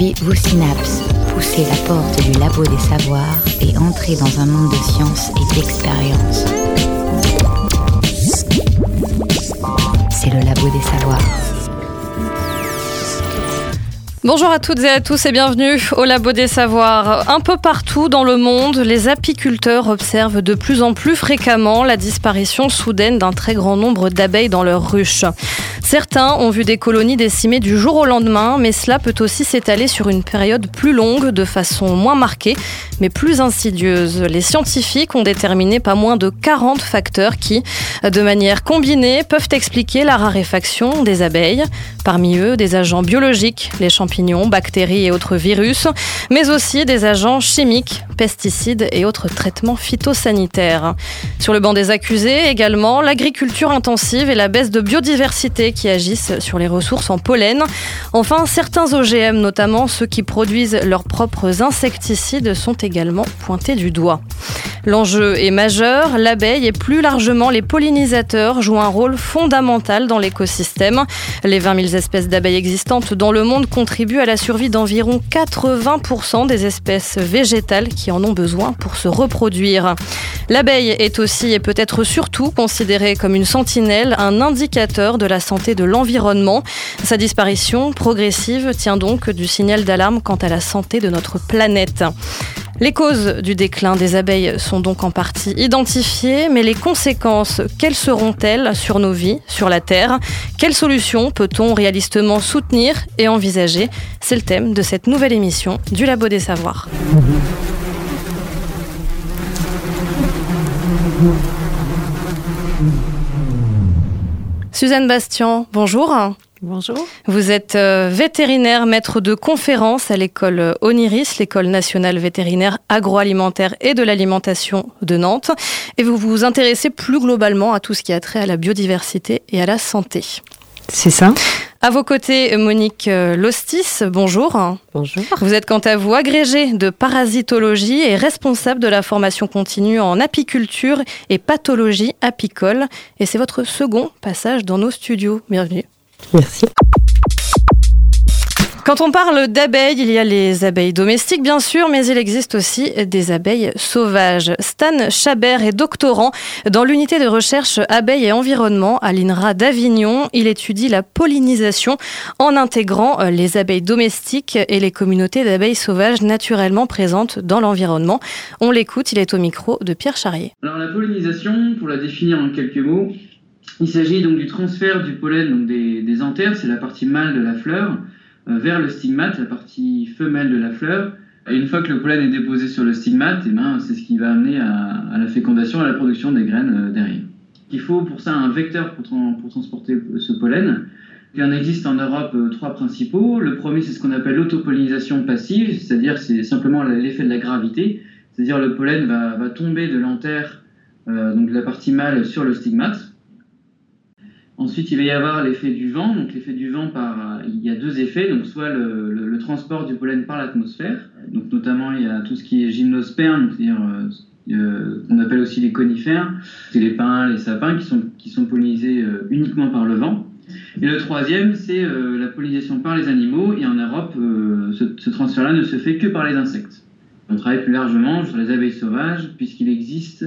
Activez vos synapses, poussez la porte du labo des savoirs et entrez dans un monde de science et d'expérience. C'est le labo des savoirs. Bonjour à toutes et à tous et bienvenue au Labo des Savoirs. Un peu partout dans le monde, les apiculteurs observent de plus en plus fréquemment la disparition soudaine d'un très grand nombre d'abeilles dans leurs ruches. Certains ont vu des colonies décimées du jour au lendemain, mais cela peut aussi s'étaler sur une période plus longue, de façon moins marquée, mais plus insidieuse. Les scientifiques ont déterminé pas moins de 40 facteurs qui, de manière combinée, peuvent expliquer la raréfaction des abeilles. Parmi eux, des agents biologiques, les champignons bactéries et autres virus, mais aussi des agents chimiques, pesticides et autres traitements phytosanitaires. Sur le banc des accusés, également, l'agriculture intensive et la baisse de biodiversité qui agissent sur les ressources en pollen. Enfin, certains OGM, notamment ceux qui produisent leurs propres insecticides, sont également pointés du doigt. L'enjeu est majeur, l'abeille et plus largement les pollinisateurs jouent un rôle fondamental dans l'écosystème. Les 20 000 espèces d'abeilles existantes dans le monde contribuent à la survie d'environ 80% des espèces végétales qui en ont besoin pour se reproduire. L'abeille est aussi et peut-être surtout considérée comme une sentinelle, un indicateur de la santé de l'environnement. Sa disparition progressive tient donc du signal d'alarme quant à la santé de notre planète. Les causes du déclin des abeilles sont donc en partie identifiées, mais les conséquences, quelles seront-elles sur nos vies, sur la Terre? Quelles solutions peut-on réalistement soutenir et envisager? C'est le thème de cette nouvelle émission du Labo des Savoirs. Suzanne Bastian, bonjour. Bonjour. Vous êtes euh, vétérinaire, maître de conférence à l'école Oniris, l'école nationale vétérinaire agroalimentaire et de l'alimentation de Nantes. Et vous vous intéressez plus globalement à tout ce qui a trait à la biodiversité et à la santé. C'est ça. À vos côtés, Monique euh, Lostis, bonjour. Bonjour. Vous êtes quant à vous agrégée de parasitologie et responsable de la formation continue en apiculture et pathologie apicole. Et c'est votre second passage dans nos studios. Bienvenue. Merci. Quand on parle d'abeilles, il y a les abeilles domestiques bien sûr, mais il existe aussi des abeilles sauvages. Stan Chabert est doctorant dans l'unité de recherche abeilles et environnement à l'INRA d'Avignon. Il étudie la pollinisation en intégrant euh, les abeilles domestiques et les communautés d'abeilles sauvages naturellement présentes dans l'environnement. On l'écoute, il est au micro de Pierre Charrier. Alors la pollinisation, pour la définir en quelques mots, il s'agit donc du transfert du pollen donc des, des anthères, c'est la partie mâle de la fleur, vers le stigmate, la partie femelle de la fleur. Et une fois que le pollen est déposé sur le stigmate, eh ben, c'est ce qui va amener à, la fécondation à la production des graines euh, derrière. Il faut pour ça un vecteur pour, transporter ce pollen. Il en existe en Europe euh, trois principaux. Le premier, c'est ce qu'on appelle l'autopollinisation passive, c'est-à-dire c'est simplement l'effet de la gravité, c'est-à-dire le pollen va, tomber de l'antère, donc de la partie mâle, sur le stigmate. Ensuite, il va y avoir l'effet du vent. Donc, l'effet du vent, par, il y a deux effets. Donc, soit le, transport du pollen par l'atmosphère. Donc, notamment, il y a tout ce qui est gymnosperme, c'est-à-dire euh, euh qu'on appelle aussi les conifères. C'est les pins, les sapins qui sont, qui sont pollinisés euh, uniquement par le vent. Et le troisième, c'est la pollinisation par les animaux. Et en Europe, ce, ce transfert-là ne se fait que par les insectes. On travaille plus largement sur les abeilles sauvages, puisqu'il existe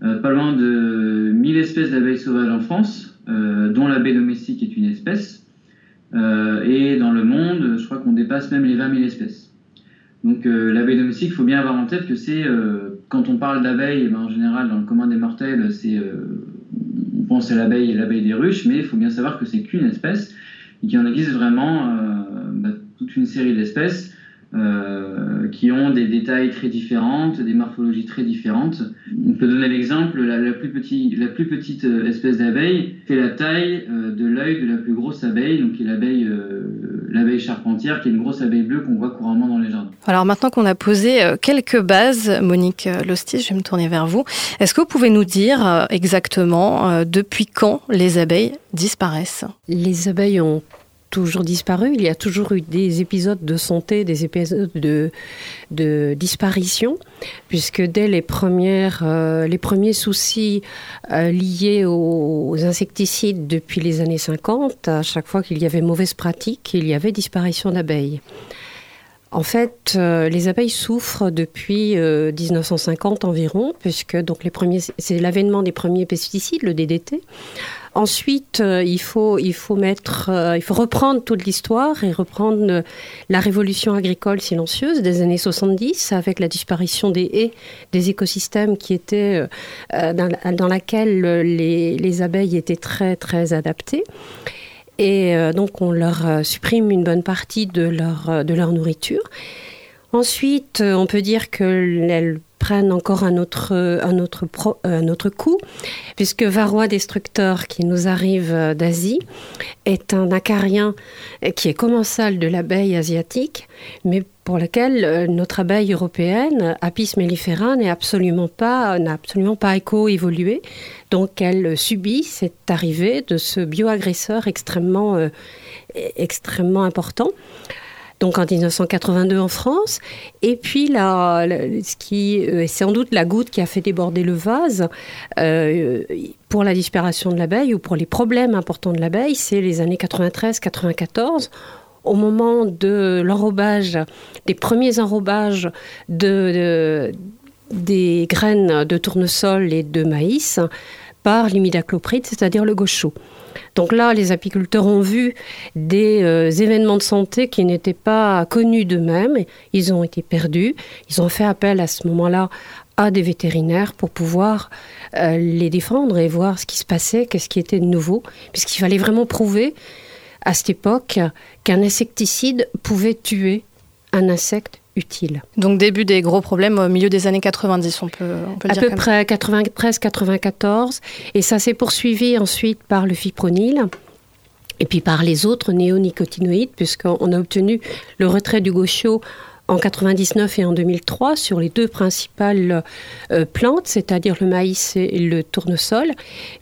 pas loin de 1000 espèces d'abeilles sauvages en France, euh, dont l'abeille domestique est une espèce. Euh, et dans le monde, je crois qu'on dépasse même les 20 000 espèces. Donc euh, l'abeille domestique, il faut bien avoir en tête que c'est, quand on parle d'abeille, eh ben, en général, dans le commun des mortels, c'est, on pense à l'abeille et l'abeille des ruches, mais il faut bien savoir que c'est qu'une espèce, et qu'il en existe vraiment bah, toute une série d'espèces. Euh, qui ont des détails très différents, des morphologies très différentes. On peut donner l'exemple, la, la, plus petite, la plus petite euh, espèce d'abeille fait la taille euh, de l'œil de la plus grosse abeille, donc qui est l'abeille l'abeille charpentière, qui est une grosse abeille bleue qu'on voit couramment dans les jardins. Alors maintenant qu'on a posé quelques bases, Monique Lostis, je vais me tourner vers vous. Est-ce que vous pouvez nous dire exactement depuis quand les abeilles disparaissent? Les abeilles ont toujours disparu. Il y a toujours eu des épisodes de santé, des épisodes de, de disparition, puisque dès les, euh, premiers soucis euh, liés aux, insecticides depuis les années 50, à chaque fois qu'il y avait mauvaise pratique, il y avait disparition d'abeilles. en fait, euh, les abeilles souffrent depuis 1950 environ, puisque donc les premiers, c'est l'avènement des premiers pesticides, le DDT. Ensuite, euh, euh, il faut reprendre toute l'histoire et reprendre euh, la révolution agricole silencieuse des années 70 avec la disparition des haies, des écosystèmes qui étaient dans, dans laquelle les, les, abeilles étaient très très adaptées. Et donc on leur supprime une bonne partie de leur, de leur nourriture. Ensuite, on peut dire qu'elles prennent encore un autre, un autre, un autre coup, puisque Varroa destructeur, qui nous arrive d'Asie, est un acarien qui est commensal de l'abeille asiatique, mais pour lequel euh, notre abeille européenne, Apis mellifera, n'est absolument pas, n'a absolument pas éco-évolué. Donc elle subit cette arrivée de ce bioagresseur extrêmement, euh, extrêmement important donc en 1982 en France. Et puis, qui euh, sans doute la goutte qui a fait déborder le vase euh, pour la disparition de l'abeille ou pour les problèmes importants de l'abeille, c'est les années 93-94 au moment de l'enrobage, des premiers enrobages de, des graines de tournesol et de maïs par l'imidaclopride, c'est-à-dire le gaucho. Donc là, les apiculteurs ont vu des euh, événements de santé qui n'étaient pas connus d'eux-mêmes. Ils ont été perdus. Ils ont fait appel à ce moment-là à des vétérinaires pour pouvoir euh, les défendre et voir ce qui se passait, qu'est-ce qui était de nouveau, puisqu'il fallait vraiment prouver à cette époque qu'un insecticide pouvait tuer un insecte utile. Donc début des gros problèmes au milieu des années 90, on peut, on peut à dire. À peu près 93-94. Et ça s'est poursuivi ensuite par le fipronil. Et puis par les autres néonicotinoïdes, puisqu'on a obtenu le retrait du gaucho en 99 et en 2003 sur les deux principales euh, plantes, c'est-à-dire le maïs et le tournesol.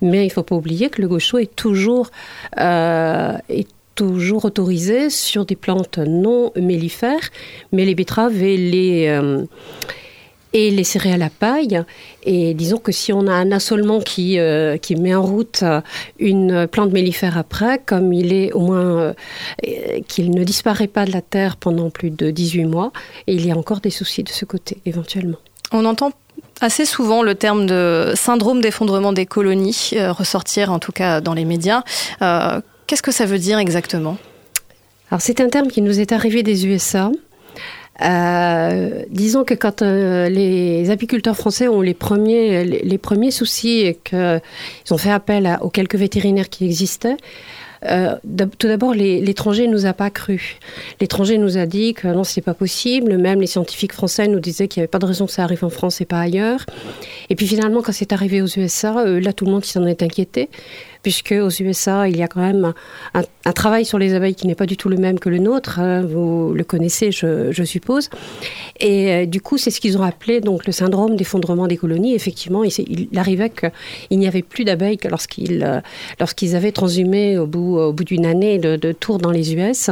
Mais il ne faut pas oublier que le gaucho est toujours, euh, est toujours autorisé sur des plantes non mellifères, mais les betteraves et les, euh, et les céréales à paille. Et disons que si on a un assolement qui, euh, qui met en route une plante mellifère après, comme il est au moins euh, qu'il ne disparaît pas de la terre pendant plus de 18 mois, il y a encore des soucis de ce côté, éventuellement. On entend assez souvent le terme de syndrome d'effondrement des colonies ressortir, en tout cas dans les médias. Qu'est-ce que ça veut dire exactement? Alors c'est un terme qui nous est arrivé des USA. Euh, disons que quand euh, les apiculteurs français ont les premiers, les, premiers soucis et qu'ils ont fait appel aux quelques vétérinaires qui existaient, euh, tout d'abord, l'étranger nous a pas cru. L'étranger nous a dit que non, c'est pas possible. Même les scientifiques français nous disaient qu'il n'y avait pas de raison que ça arrive en France et pas ailleurs. Et puis finalement, quand c'est arrivé aux USA, là, tout le monde s'en est inquiété puisque aux USA, il y a quand même un, travail sur les abeilles qui n'est pas du tout le même que le nôtre. Hein. vous le connaissez, je, suppose. Et euh, du coup, c'est ce qu'ils ont appelé donc le syndrome d'effondrement des colonies. Effectivement, il, arrivait qu'il n'y avait plus d'abeilles que lorsqu'ils euh, lorsqu'ils avaient transhumé au bout, au bout d'une année de, de, tour dans les US.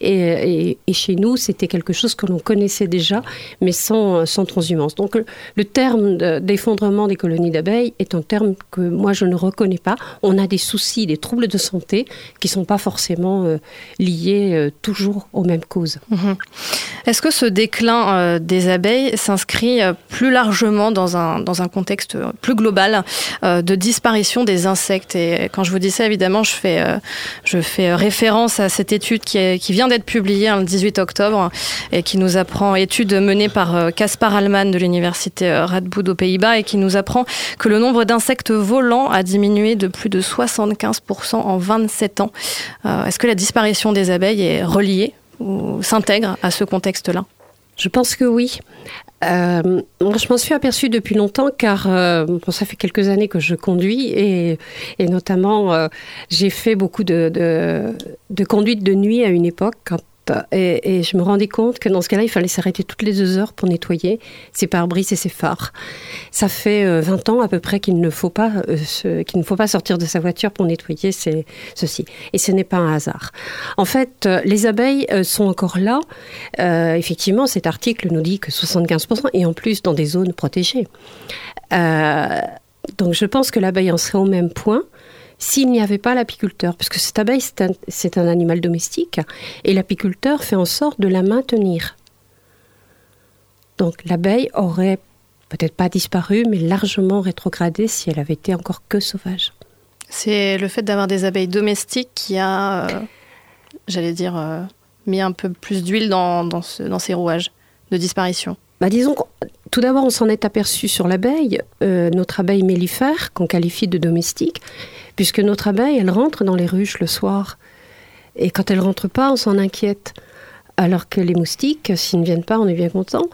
Et, chez nous, c'était quelque chose que l'on connaissait déjà, mais sans, sans transhumance. Donc, le, terme d'effondrement des colonies d'abeilles est un terme que moi, je ne reconnais pas. A des soucis, des troubles de santé qui ne sont pas forcément euh, liés euh, toujours aux mêmes causes. Mhm. Est-ce que ce déclin euh, des abeilles s'inscrit plus largement dans un, dans un contexte plus global de disparition des insectes? Et quand je vous dis ça, évidemment, je fais, je fais référence à cette étude qui, qui vient d'être publiée hein, le 18 octobre et qui nous apprend, étude menée par Caspar Alman de l'université Radboud aux Pays-Bas et qui nous apprend que le nombre d'insectes volants a diminué de plus de 75% en 27 ans. Euh, est-ce que la disparition des abeilles est reliée ou s'intègre à ce contexte-là? Je pense que oui. Euh, je m'en suis aperçue depuis longtemps car euh, ça fait quelques années que je conduis et, notamment j'ai fait beaucoup de, de, de, conduite de nuit à une époque et, je me rendais compte que dans ce cas-là, il fallait s'arrêter toutes les deux heures pour nettoyer ses pare-brises et ses phares. Ça fait 20 euh, ans à peu près qu'il ne faut pas euh, qu'il ne faut pas sortir de sa voiture pour nettoyer ceci. Et ce n'est pas un hasard. En fait, euh, les abeilles sont encore là. effectivement, cet article nous dit que 75% et en plus dans des zones protégées. donc je pense que l'abeille en serait au même point s'il n'y avait pas l'apiculteur, parce que cette abeille, c'est un, animal domestique, et l'apiculteur fait en sorte de la maintenir Donc l'abeille aurait peut-être pas disparu, mais largement rétrogradé si elle avait été encore que sauvage. C'est le fait d'avoir des abeilles domestiques qui a, euh, j'allais dire, euh, mis un peu plus d'huile dans, dans, ces rouages de disparition. Bah disons tout d'abord, on s'en est aperçu sur l'abeille, euh, notre abeille mellifère, qu'on qualifie de domestique, puisque notre abeille, elle rentre dans les ruches le soir. Et quand elle rentre pas, on s'en inquiète alors que les moustiques, s'ils ne viennent pas, on est bien content.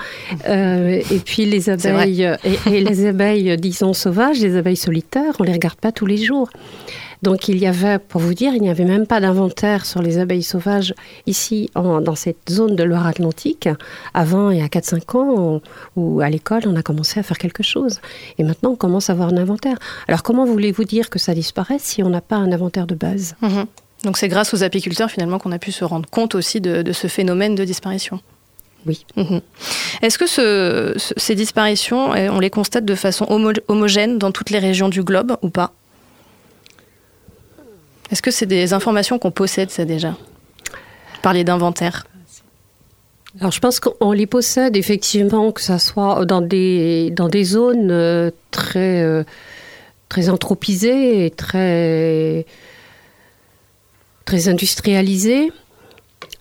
Euh, et puis les abeilles, et, les abeilles, disons sauvages, les abeilles solitaires, on les regarde pas tous les jours. Donc il y avait, pour vous dire, il n'y avait même pas d'inventaire sur les abeilles sauvages ici, dans cette zone de Loire-Atlantique. Avant, il y a 4-5 ans, où à l'école, on a commencé à faire quelque chose. Et maintenant, on commence à avoir un inventaire. Alors comment voulez-vous dire que ça disparaît si on n'a pas un inventaire de base? Mhm. Donc c'est grâce aux apiculteurs finalement qu'on a pu se rendre compte aussi de, ce phénomène de disparition. Oui. Mhm. Est-ce que ces disparitions, eh, on les constate de façon homogène dans toutes les régions du globe ou pas? Est-ce que c'est des informations qu'on possède ça déjà Parler d'inventaire alors je pense qu'on les possède effectivement, que ce soit dans des, dans des zones euh, très, euh, très anthropisées et très très industrialisé.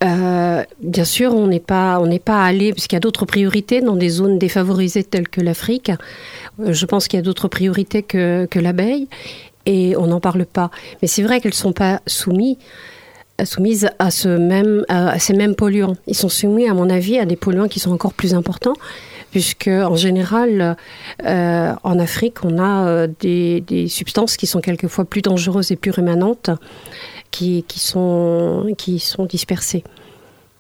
Euh, bien sûr, on n'est pas, on n'est pas allé, puisqu'il y a d'autres priorités dans des zones défavorisées telles que l'Afrique. Je pense qu'il y a d'autres priorités que, que l'abeille, et on n'en parle pas. Mais c'est vrai qu'elles ne sont pas soumises soumises à, ce même, à ces mêmes polluants. Ils sont soumis, à mon avis, à des polluants qui sont encore plus importants, puisque en général, euh, en Afrique, on a des, des, substances qui sont quelquefois plus dangereuses et plus rémanentes qui, sont, qui sont dispersés.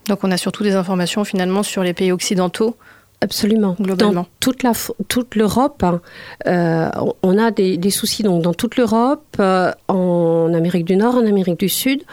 Donc on a surtout des informations finalement sur les pays occidentaux Absolument. Globalement. Dans toute, la, toute l'Europe, hein, euh, on a des, soucis donc, dans toute l'Europe, euh, en Amérique du Nord, en Amérique du Sud,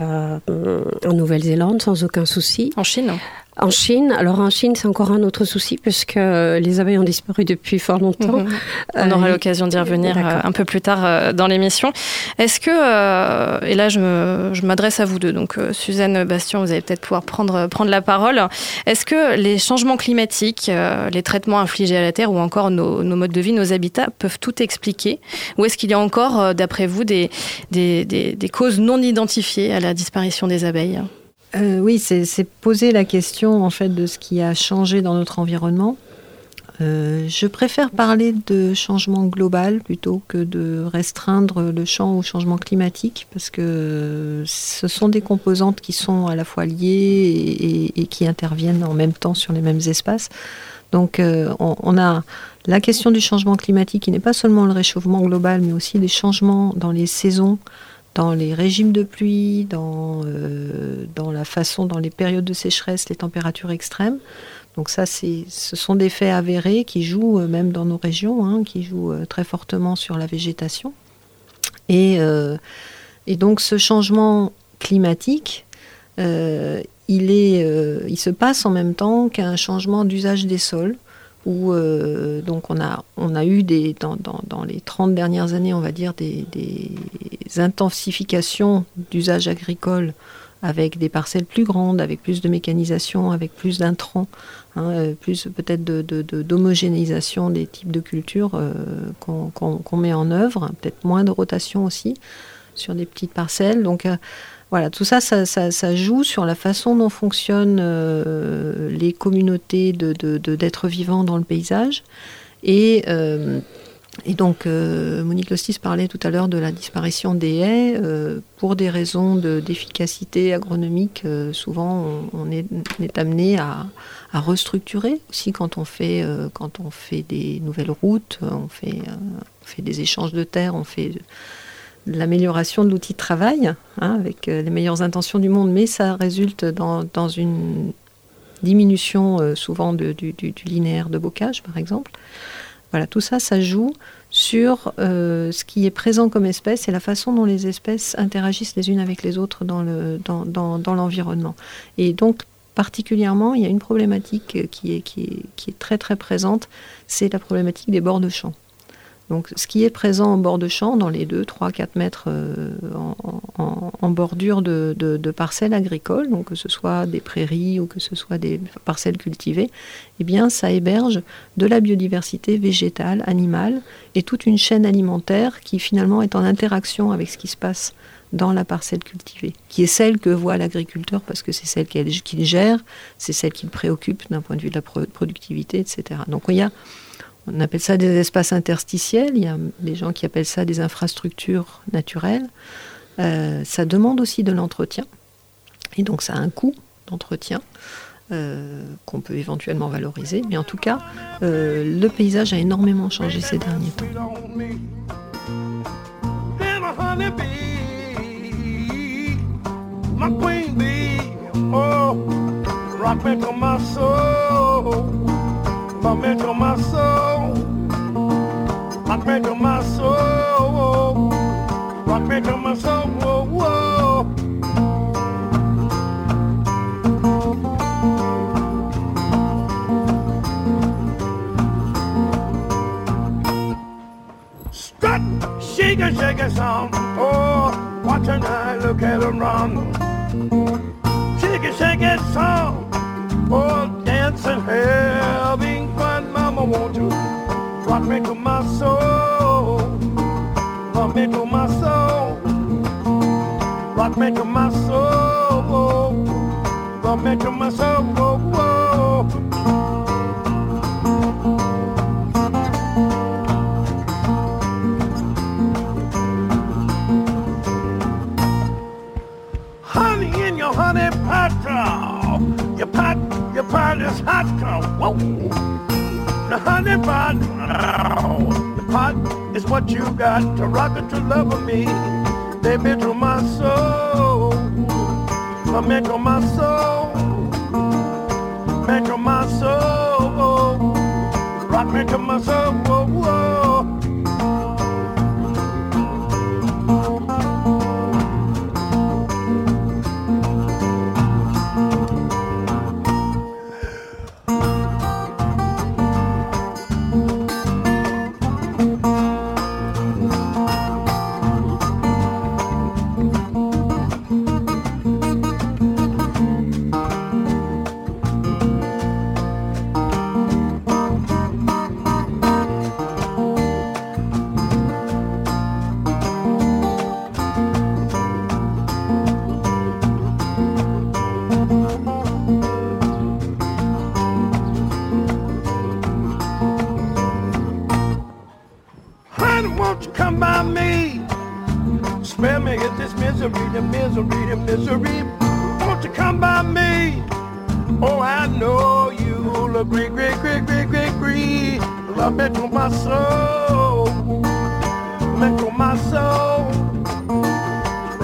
euh, en Nouvelle-Zélande, sans aucun souci. En Chine en Chine, alors en Chine, c'est encore un autre souci puisque les abeilles ont disparu depuis fort longtemps. Mhm. On aura l'occasion d'y revenir euh, un peu plus tard euh, dans l'émission. Est-ce que, euh, et là je m'adresse à vous deux, donc Suzanne Bastion, vous allez peut-être pouvoir prendre, prendre la parole. Est-ce que les changements climatiques, les traitements infligés à la Terre ou encore nos, modes de vie, nos habitats peuvent tout expliquer? Ou est-ce qu'il y a encore, d'après vous, des, des, des causes non identifiées à la disparition des abeilles? Euh, oui, c'est poser la question en fait de ce qui a changé dans notre environnement. Euh, je préfère parler de changement global plutôt que de restreindre le champ au changement climatique parce que ce sont des composantes qui sont à la fois liées et, qui interviennent en même temps sur les mêmes espaces. Donc euh, on, a la question du changement climatique qui n'est pas seulement le réchauffement global mais aussi des changements dans les saisons dans les régimes de pluie, dans, euh, dans la façon, dans les périodes de sécheresse, les températures extrêmes. Donc ça, ce sont des faits avérés qui jouent euh, même dans nos régions, hein, qui jouent euh, très fortement sur la végétation. Et, donc ce changement climatique, il se passe en même temps qu'un changement d'usage des sols où euh, donc on a, on a eu des, dans, dans, les 30 dernières années, on va dire, des, intensifications d'usage agricole avec des parcelles plus grandes, avec plus de mécanisation, avec plus d'intrants, hein, euh, plus peut-être d'homogénéisation de, de, des types de cultures euh, qu'on met en œuvre, peut-être moins de rotation aussi sur des petites parcelles. Voilà, tout ça ça, joue sur la façon dont fonctionnent euh, les communautés d'êtres vivants dans le paysage. Et, euh, donc, euh, Monique Lostis parlait tout à l'heure de la disparition des haies. pour des raisons d'efficacité agronomique, souvent on, est, amené à, à, restructurer aussi quand on, fait, quand on fait des nouvelles routes, on fait, on fait des échanges de terres, on fait l'amélioration de l'outil de travail, hein, avec euh, les meilleures intentions du monde, mais ça résulte dans, une diminution euh, souvent du, linéaire de bocage, par exemple. Voilà, tout ça, ça joue sur euh, ce qui est présent comme espèce et la façon dont les espèces interagissent les unes avec les autres dans, l'environnement. et donc, particulièrement, il y a une problématique qui est, très très présente, c'est la problématique des bords de champs. Donc ce qui est présent en bord de champ, dans les 2, 3, 4 mètres euh, en, bordure de, parcelles agricoles, donc que ce soit des prairies ou que ce soit des parcelles cultivées, eh bien ça héberge de la biodiversité végétale, animale et toute une chaîne alimentaire qui finalement est en interaction avec ce qui se passe dans la parcelle cultivée, qui est celle que voit l'agriculteur parce que c'est celle qu'il gère, c'est celle qui le préoccupe d'un point de vue de la productivité, etc. Donc il y a on appelle ça des espaces interstitiels, il y a des gens qui appellent ça des infrastructures naturelles. Euh, ça demande aussi de l'entretien, et donc ça a un coût d'entretien euh, qu'on peut éventuellement valoriser, mais en tout cas, euh, le paysage a énormément changé ces derniers temps. soul, my mental, my soul, my mental, my soul, whoa, whoa. Strut, shake and shake a song, oh, watch and I look at her run. Shake and shake it song, oh, dancing, having want to rock me to my soul, rock me to my soul, rock me to my soul, rock me to my soul. Whoa, whoa. Your pot is hot. Whoa the honey pot. The pot is what you got to rock it to love of me. Baby, to my soul. Into my soul. Into my soul. Rock me to my soul. Whoa, whoa.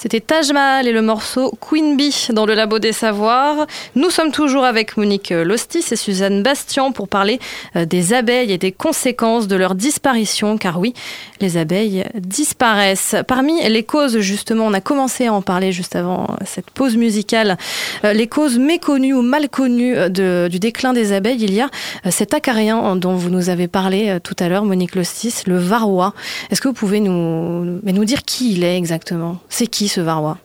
C'était Taj Mahal et le morceau Queen Bee dans le Labo des Savoirs. Nous sommes toujours avec Monique Lostis et Suzanne Bastian pour parler euh, des abeilles et des conséquences de leur disparition, car oui, les abeilles disparaissent. Parmi les causes, justement, on a commencé à en parler juste avant cette pause musicale, euh, les causes méconnues ou mal connues du déclin des abeilles, il y a euh, cet acarien dont vous nous avez parlé tout à l'heure, Monique Lostis, le varroa. Est-ce que vous pouvez nous, nous dire qui il est exactement? C'est qui ce varroa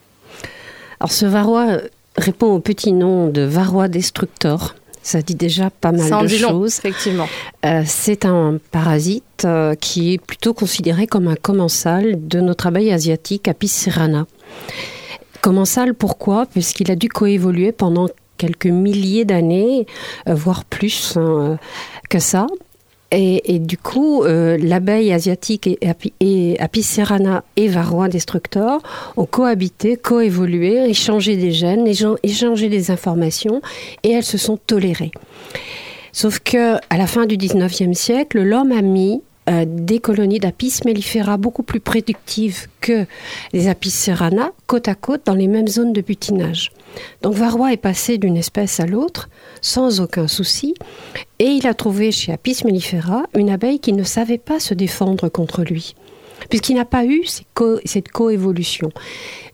Alors ce varroa répond au petit nom de varroa destructor. Ça dit déjà pas mal de choses. effectivement. Euh, c'est un parasite euh, qui est plutôt considéré comme un commensal de notre abeille asiatique Apis cerana. Commensal, pourquoi? Puisqu'il a dû coévoluer pendant quelques milliers d'années, euh, voire plus hein, que ça. Et, du coup, euh, l'abeille asiatique et, Apicerana et Varroa destructor ont cohabité, coévolué, échangé des gènes, échangé des informations, et elles se sont tolérées. Sauf que à la fin du 19e siècle, l'homme a mis euh, des colonies d'Apis mellifera beaucoup plus productives que les Apis serrana, côte à côte, dans les mêmes zones de butinage. Donc Varroa est passé d'une espèce à l'autre sans aucun souci, et il a trouvé chez Apis mellifera une abeille qui ne savait pas se défendre contre lui puisqu'il n'a pas eu cette coévolution.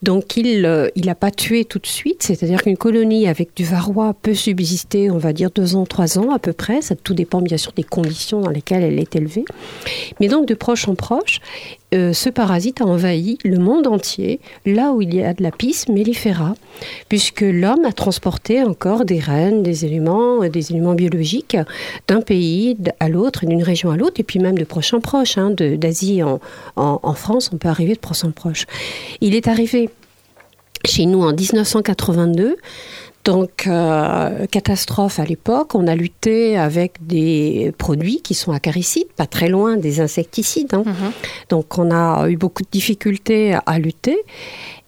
Donc il n'a pas tué tout de suite, c'est-à-dire qu'une colonie avec du varroa peut subsister, on va dire, deux ans, trois ans à peu près. Ça tout dépend bien sûr des conditions dans lesquelles elle est élevée. Mais donc de proche en proche, euh, ce parasite a envahi le monde entier, là où il y a de la pisse mellifera, puisque l'homme a transporté encore des reines, des éléments, euh, des éléments biologiques d'un pays à l'autre, d'une région à l'autre, et puis même de proche en proche, hein, d'Asie en, en, France, on peut arriver de proche en proche. Il est arrivé chez nous en 1982. Donc, euh, catastrophe à l'époque, on a lutté avec des produits qui sont acaricides, pas très loin des insecticides. Hein. Mhm. Donc, on a eu beaucoup de difficultés à lutter.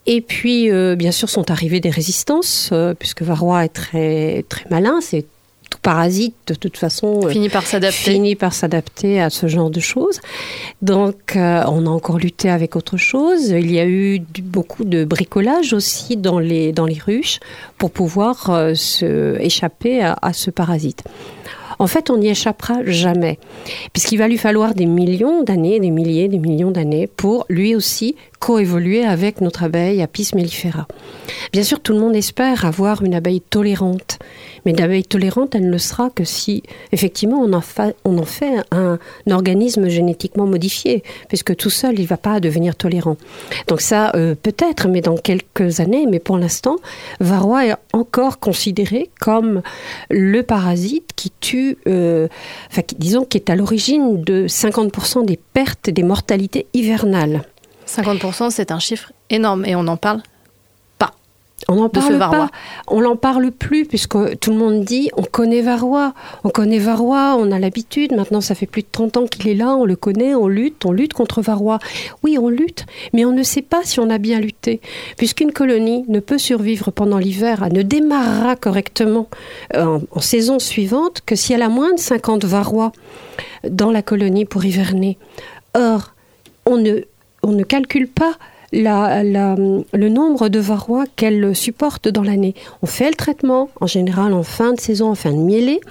Et puis, euh, bien sûr, sont arrivées des résistances, euh, puisque Varroa est très, très malin, c'est tout parasite, de toute façon, euh, finit par s'adapter. Finit par s'adapter à ce genre de choses. Donc, euh, on a encore lutté avec autre chose. Il y a eu beaucoup de bricolage aussi dans les, dans les ruches pour pouvoir euh, se échapper à, ce parasite. En fait, on n'y échappera jamais, puisqu'il va lui falloir des millions d'années, des milliers, des millions d'années pour lui aussi coévoluer avec notre abeille Apis mellifera. Bien sûr, tout le monde espère avoir une abeille tolérante mais l'abeille tolérante, elle ne le sera que si, effectivement, on en, on en fait un, organisme génétiquement modifié, puisque tout seul, il ne va pas devenir tolérant. Donc ça, euh, peut-être, mais dans quelques années, mais pour l'instant, Varroa est encore considéré comme le parasite qui tue, euh, enfin, disons, qui est à l'origine de 50% des pertes des mortalités hivernales. 50%, c'est un chiffre énorme et on en parle on n'en parle pas. On n'en parle plus puisque tout le monde dit on connaît Varrois, on connaît Varrois, on a l'habitude. Maintenant, ça fait plus de 30 ans qu'il est là, on le connaît, on lutte, on lutte contre Varrois. Oui, on lutte, mais on ne sait pas si on a bien lutté, puisqu'une colonie ne peut survivre pendant l'hiver, elle ne démarrera correctement euh, en, saison suivante que si elle a moins de 50 Varrois dans la colonie pour hiverner. Or, on ne, on ne calcule pas le nombre de varrois qu'elle supporte dans l'année. On fait le traitement, en général en fin de saison, en fin de mielée,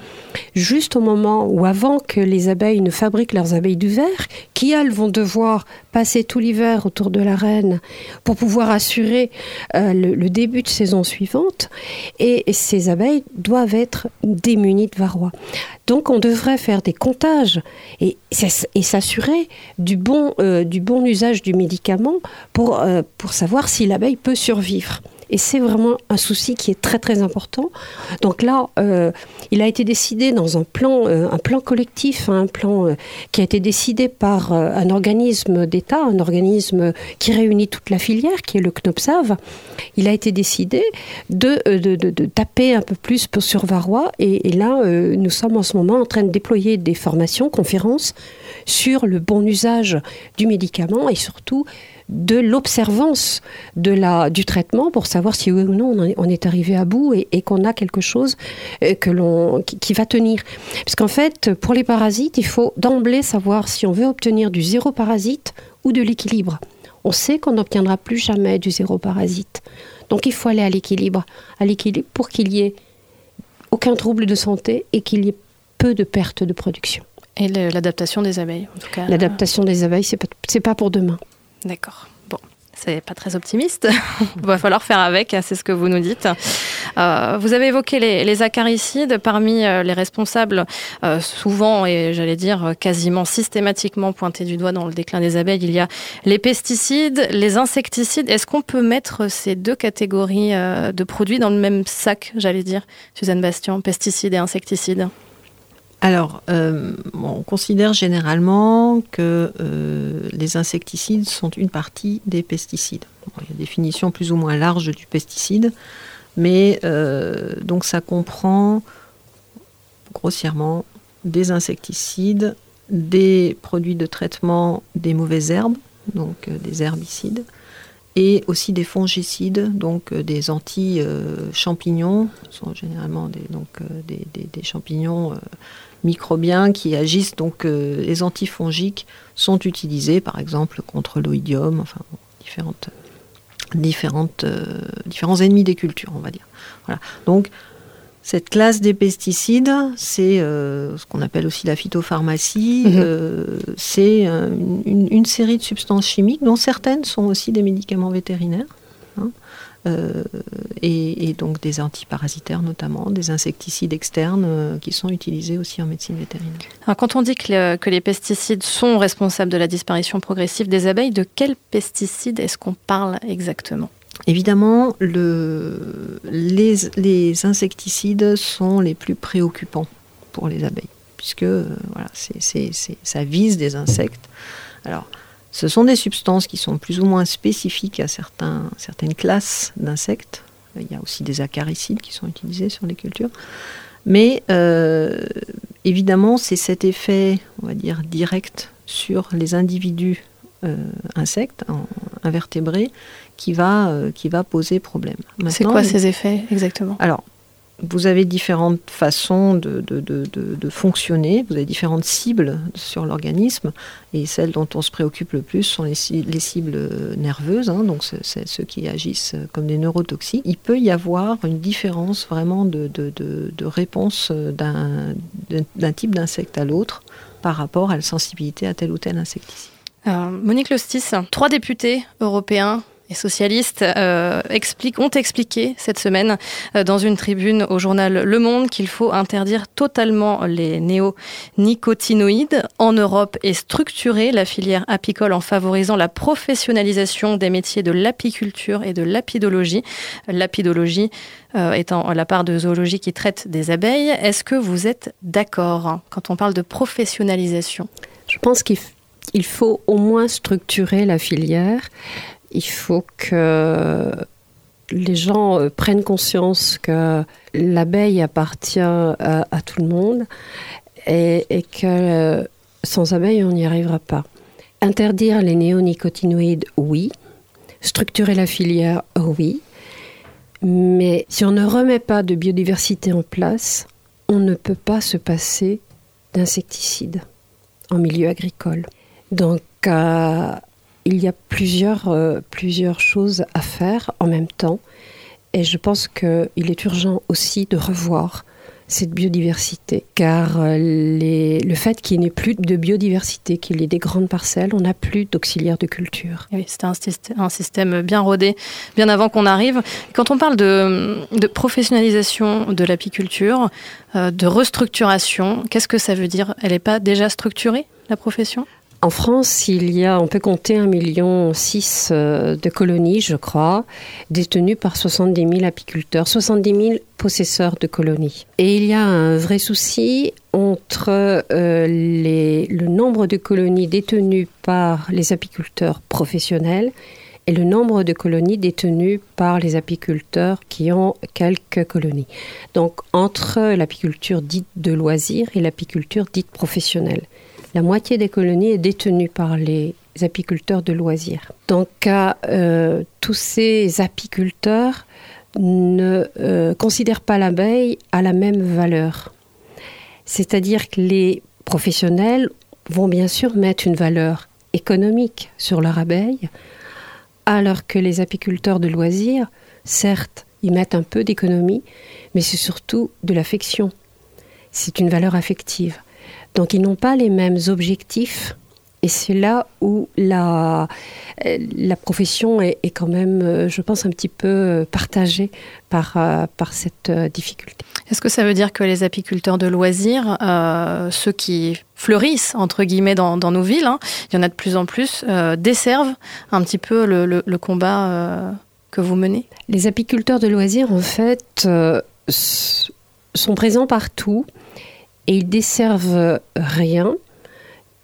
juste au moment ou avant que les abeilles ne fabriquent leurs abeilles du verre, qui elles vont devoir passer tout l'hiver autour de la reine pour pouvoir assurer euh, le, début de saison suivante. Et, ces abeilles doivent être démunies de varrois. Donc on devrait faire des comptages et, s'assurer du bon, euh, du bon usage du médicament pour, euh, pour savoir si l'abeille peut survivre. Et c'est vraiment un souci qui est très très important. Donc là, euh, il a été décidé dans un plan, euh, un plan collectif, hein, un plan euh, qui a été décidé par un organisme d'État, un organisme qui réunit toute la filière, qui est le CNOPSAV. Il a été décidé de, taper un peu plus sur Varrois. Et là, nous sommes en ce moment en train de déployer des formations, conférences sur le bon usage du médicament et surtout de l'observance de la, du traitement pour savoir si oui ou non on, est arrivé à bout et, qu'on a quelque chose euh, que l'on, qui, va tenir. Parce qu'en fait, pour les parasites, il faut d'emblée savoir si on veut obtenir du zéro parasite ou de l'équilibre. On sait qu'on n'obtiendra plus jamais du zéro parasite. Donc il faut aller à l'équilibre, à l'équilibre pour qu'il y ait aucun trouble de santé et qu'il y ait peu de pertes de production. Et l'adaptation des abeilles, en tout cas. L'adaptation des abeilles, c'est pas, pas pour demain. D'accord. Bon, c'est pas très optimiste. Il va falloir faire avec, c'est ce que vous nous dites. Euh, vous avez évoqué les, acaricides. Parmi euh, les responsables, euh, souvent et j'allais dire quasiment systématiquement pointés du doigt dans le déclin des abeilles, il y a les pesticides, les insecticides. Est-ce qu'on peut mettre ces deux catégories de produits dans le même sac, j'allais dire, Suzanne Bastien, pesticides et insecticides? Alors, euh, on considère généralement que euh, les insecticides sont une partie des pesticides. il y a une définition plus ou moins large du pesticide, mais euh, donc ça comprend grossièrement des insecticides, des produits de traitement des mauvaises herbes, donc des herbicides, et aussi des fongicides, donc des anti-champignons, sont généralement des champignons microbiens qui agissent. Donc euh, les antifongiques sont utilisés par exemple contre l'oïdium, enfin différentes, différentes, euh, différents ennemis des cultures, on va dire. Voilà. Donc cette classe des pesticides, c'est euh, ce qu'on appelle aussi la phytopharmacie. Mhm. c'est une, une série de substances chimiques dont certaines sont aussi des médicaments vétérinaires. hein, euh, et, et donc des antiparasitaires notamment, des insecticides externes euh, qui sont utilisés aussi en médecine vétérinaire. Alors, quand on dit que, le- que les pesticides sont responsables de la disparition progressive des abeilles, de quels pesticides est-ce qu'on parle exactement? Évidemment, le, les, les insecticides sont les plus préoccupants pour les abeilles, puisque euh, voilà, ça vise des insectes. Alors, ce sont des substances qui sont plus ou moins spécifiques à certains, certaines classes d'insectes. Il y a aussi des acaricides qui sont utilisés sur les cultures. Mais euh, évidemment, c'est cet effet, on va dire, direct sur les individus euh, insectes, en- invertébrés, qui va, euh, qui va poser problème. C'est quoi ces effets exactement? Alors, vous avez différentes façons de, de- de- fonctionner, vous avez différentes cibles sur l'organisme, et celles dont on se préoccupe le plus sont les, ci- les cibles nerveuses, hein, donc ceux qui agissent comme des neurotoxiques. Il peut y avoir une différence vraiment de, réponse d'un type d'insecte à l'autre par rapport à la sensibilité à tel ou tel insecticide. Euh, Monique Lostis, trois députés européens et socialistes euh, ont expliqué cette semaine euh, dans une tribune au journal Le Monde qu'il faut interdire totalement les néonicotinoïdes en Europe et structurer la filière apicole en favorisant la professionnalisation des métiers de l'apiculture et de l'apidologie. L'apidologie euh, étant la part de zoologie qui traite des abeilles. Est-ce que vous êtes d'accord quand on parle de professionnalisation? Je pense qu'il faut au moins structurer la filière. Il faut que les gens euh, prennent conscience que l'abeille appartient à, à tout le monde et, que euh, sans abeille, on n'y arrivera pas. Interdire les néonicotinoïdes, oui. Structurer la filière, oui. Mais si on ne remet pas de biodiversité en place, on ne peut pas se passer d'insecticides en milieu agricole. Donc, euh, il y a plusieurs, euh, plusieurs choses à faire en même temps. Et je pense qu'il est urgent aussi de revoir cette biodiversité. Car euh, le fait qu'il n'y ait plus de biodiversité, qu'il y ait des grandes parcelles, on n'a plus d'auxiliaires de culture. Oui, c'était un, syst- un système bien rodé, bien avant qu'on arrive. Quand on parle de, de professionnalisation de l'apiculture, euh, de restructuration, qu'est-ce que ça veut dire? Elle n'est pas déjà structurée, la profession? En France, il y a, on peut compter 1,6 million euh, de colonies, je crois, détenues par 70 000 apiculteurs, 70 000 possesseurs de colonies. Et il y a un vrai souci entre euh, le nombre de colonies détenues par les apiculteurs professionnels et le nombre de colonies détenues par les apiculteurs qui ont quelques colonies. Donc entre l'apiculture dite de loisirs et l'apiculture dite professionnelle. La moitié des colonies est détenue par les apiculteurs de loisirs. Donc, euh, tous ces apiculteurs ne euh, considèrent pas l'abeille à la même valeur. C'est-à-dire que les professionnels vont bien sûr mettre une valeur économique sur leur abeille, alors que les apiculteurs de loisirs, certes, ils mettent un peu d'économie, mais c'est surtout de l'affection. C'est une valeur affective. Donc ils n'ont pas les mêmes objectifs. Et c'est là où la, la profession est, est quand même, euh, je pense, un petit peu euh, partagée par, euh, par cette difficulté. Est-ce que ça veut dire que les apiculteurs de loisirs, euh, ceux qui fleurissent, entre guillemets, dans, dans nos villes, hein, il y en a de plus en plus, euh, desservent un petit peu le, le- le combat euh, que vous menez? Les apiculteurs de loisirs, en fait, sont présents partout et ils desservent rien.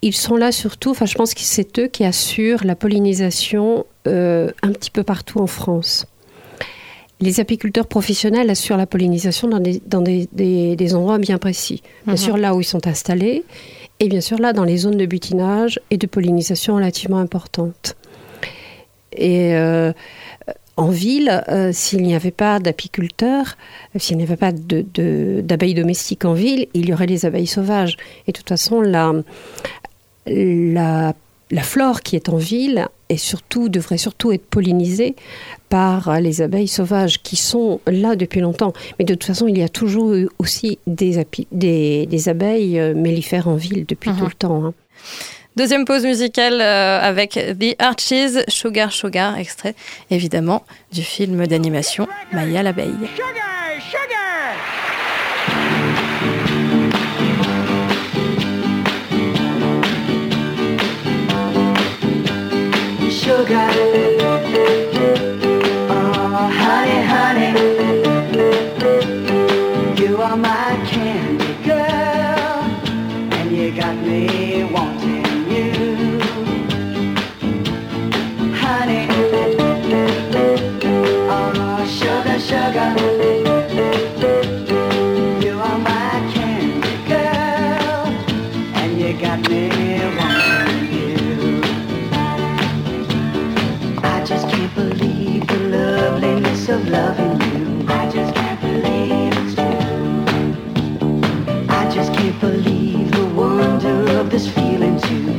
Ils sont là surtout, enfin je pense que c'est eux qui assurent la pollinisation euh, un petit peu partout en France. Les apiculteurs professionnels assurent la pollinisation dans des, dans des, des- des endroits bien précis. Bien Mhm. sûr là où ils sont installés et bien sûr là dans les zones de butinage et de pollinisation relativement importantes. Et euh, en ville, euh, s'il n'y avait pas d'apiculteurs, euh, s'il n'y avait pas de- de- d'abeilles domestiques en ville, il y aurait des abeilles sauvages. Et de toute façon, la, la, la flore qui est en ville est surtout, devrait surtout être pollinisée par les abeilles sauvages qui sont là depuis longtemps. Mais de toute façon, il y a toujours eu aussi des, api- des, des abeilles euh, mellifères en ville depuis Mhm. tout le temps. hein. Deuxième pause musicale euh, avec The Archies, Sugar Sugar, extrait évidemment du film d'animation Maya l'abeille. Sugar, sugar. honey, this feeling's you.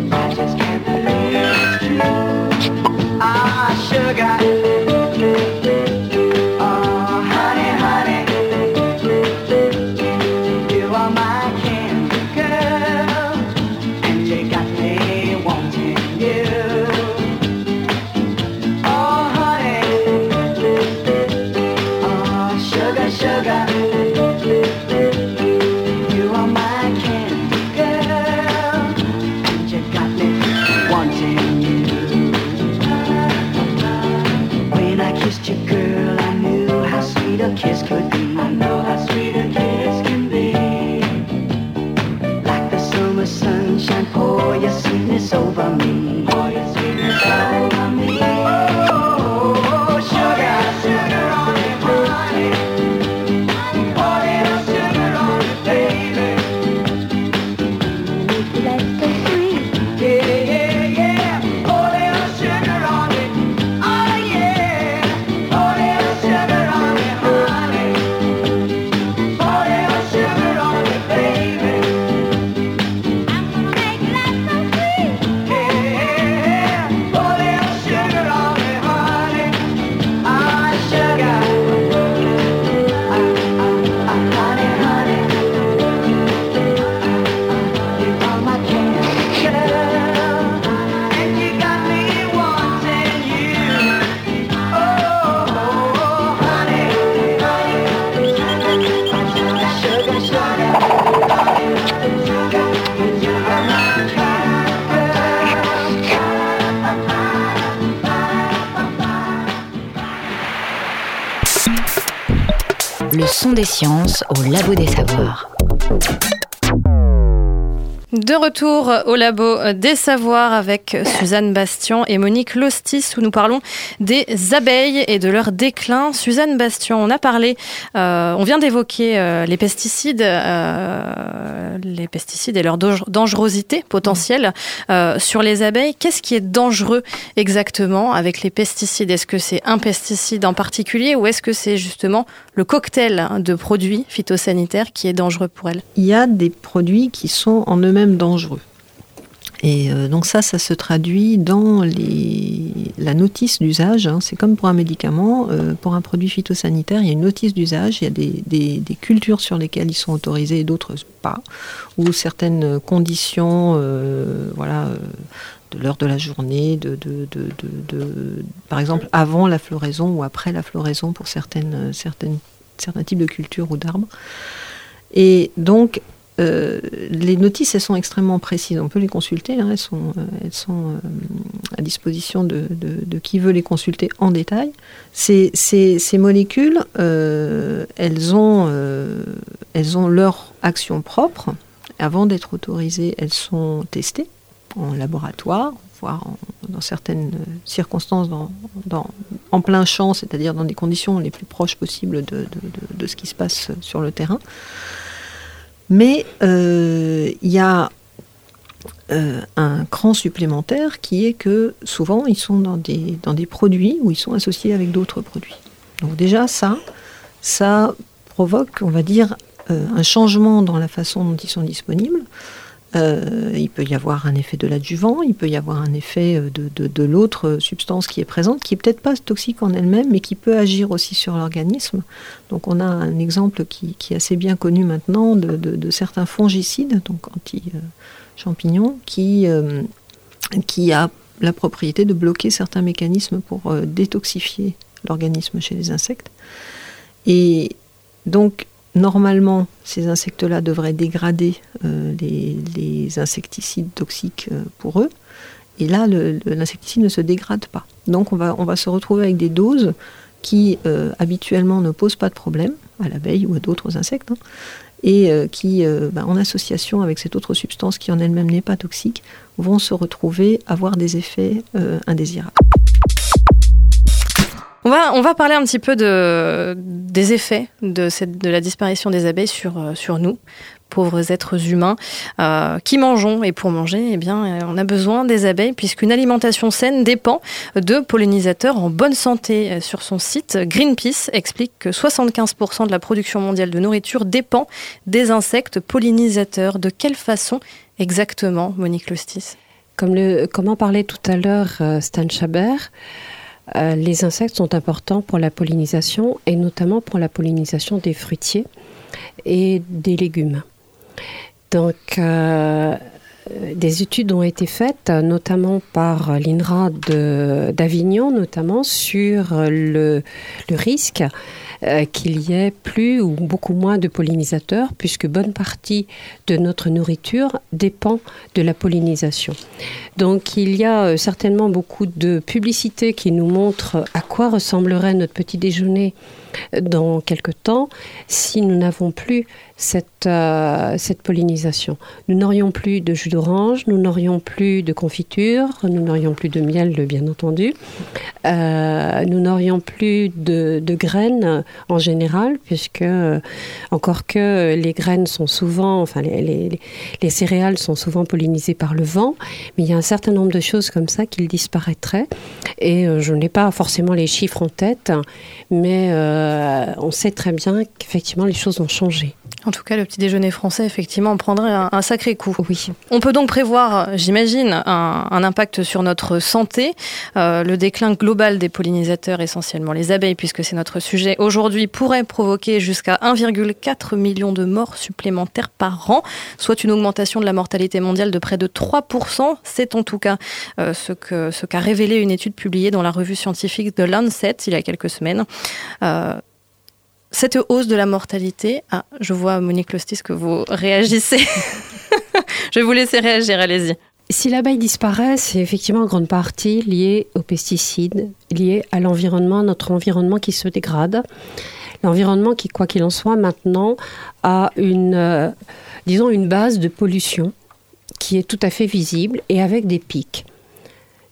Le son des sciences au labo des savoirs. De retour au labo des savoirs avec Suzanne Bastian et Monique Lostis où nous parlons des abeilles et de leur déclin. Suzanne Bastian, on a parlé, euh, on vient d'évoquer euh, les pesticides, euh, les pesticides et leur dange- dangerosité potentielle sur les abeilles. Qu'est-ce qui est dangereux exactement avec les pesticides? Est-ce que c'est un pesticide en particulier ou est-ce que c'est justement le cocktail de produits phytosanitaires qui est dangereux pour elles? Il y a des produits qui sont en eux-mêmes dangereux. Et euh, donc ça, ça se traduit dans la notice d'usage. hein. C'est comme pour un médicament, euh, pour un produit phytosanitaire, il y a une notice d'usage, il y a des, cultures sur lesquelles ils sont autorisés et d'autres pas, ou certaines conditions, euh, voilà, de l'heure de la journée, par exemple avant la floraison ou après la floraison pour certains types de cultures ou d'arbres. Et donc, euh, les notices, sont extrêmement précises. On peut les consulter. hein, elles sont, euh, euh, à disposition de, qui veut les consulter en détail. Ces, molécules, elles, ont, elles ont leur action propre. Avant d'être autorisées, elles sont testées en laboratoire, voire dans certaines circonstances en plein champ, c'est-à-dire dans des conditions les plus proches possibles de ce qui se passe sur le terrain. Mais euh, il y a euh, un cran supplémentaire qui est que souvent ils sont dans des, dans des produits où ils sont associés avec d'autres produits. Donc déjà ça, ça provoque, on va dire, euh, un changement dans la façon dont ils sont disponibles. Euh, il peut y avoir un effet de l'adjuvant, il peut y avoir un effet euh, de, l'autre substance qui est présente, qui est peut-être pas toxique en elle-même, mais qui peut agir aussi sur l'organisme. Donc on a un exemple qui, est assez bien connu maintenant de, certains fongicides, donc anti-champignons, qui, euh, qui a la propriété de bloquer certains mécanismes pour euh, détoxifier l'organisme chez les insectes. Et donc, normalement, ces insectes-là devraient dégrader euh, les, insecticides toxiques euh, pour eux. Et là, l'insecticide ne se dégrade pas. Donc, on va, se retrouver avec des doses qui, euh, habituellement, ne posent pas de problème à l'abeille ou à d'autres insectes, hein, et qui, bah, en association avec cette autre substance qui en elle-même n'est pas toxique, vont se retrouver avoir des effets indésirables. On va, parler un petit peu de, des effets de, la disparition des abeilles sur, euh, nous, pauvres êtres humains, euh, qui mangeons. Et pour manger, eh bien, euh, on a besoin des abeilles, puisqu'une alimentation saine dépend de pollinisateurs en bonne santé. Sur son site, Greenpeace explique que 75% de la production mondiale de nourriture dépend des insectes pollinisateurs. De quelle façon exactement, Monique Lostis? Comme, parlait tout à l'heure Stan Chabert, euh, les insectes sont importants pour la pollinisation et notamment pour la pollinisation des fruitiers et des légumes. Donc, euh, des études ont été faites, notamment par l'INRA d'Avignon, notamment sur le risque euh, qu'il y ait plus ou beaucoup moins de pollinisateurs, puisque bonne partie de notre nourriture dépend de la pollinisation. Donc il y a euh, certainement beaucoup de publicités qui nous montrent à quoi ressemblerait notre petit déjeuner dans quelque temps si nous n'avons plus cette, euh, cette pollinisation. Nous n'aurions plus de jus d'orange, nous n'aurions plus de confiture, nous n'aurions plus de miel, bien entendu, Euh, nous n'aurions plus de, graines en général, puisque euh, encore que les graines sont souvent, enfin les, les- les céréales sont souvent pollinisées par le vent, mais il y a un certain nombre de choses comme ça qui disparaîtraient. Et je n'ai pas forcément les chiffres en tête, mais on sait très bien qu'effectivement les choses ont changé. En tout cas, le petit déjeuner français, effectivement, en prendrait un, un sacré coup. Oui. On peut donc prévoir, j'imagine, un, un impact sur notre santé, euh, le déclin global des pollinisateurs, essentiellement les abeilles, puisque c'est notre sujet aujourd'hui, pourrait provoquer jusqu'à 1,4 million de morts supplémentaires par an, soit une augmentation de la mortalité mondiale de près de 3%. C'est en tout cas euh, ce qu'a révélé une étude publiée dans la revue scientifique The Lancet il y a quelques semaines. Euh, cette hausse de la mortalité, ah, je vois Monique Lostis que vous réagissez. je vais vous laisser réagir, allez-y. Si l'abeille disparaît, c'est effectivement en grande partie lié aux pesticides, lié à l'environnement, notre environnement qui se dégrade. L'environnement qui, quoi qu'il en soit, maintenant a une, euh, disons, une base de pollution qui est tout à fait visible et avec des pics.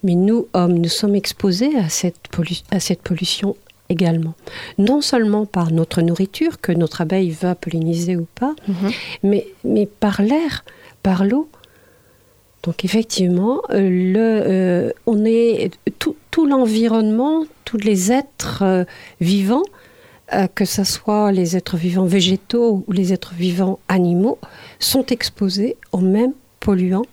Mais nous, hommes, nous sommes exposés à cette, pollu- à cette pollution également. Non seulement par notre nourriture, que notre abeille va polliniser ou pas, mais, mais par l'air, par l'eau. Donc effectivement, euh, le, euh, on est tout, tout l'environnement, tous les êtres euh, vivants, euh, que ce soit les êtres vivants végétaux ou les êtres vivants animaux, sont exposés aux mêmes polluants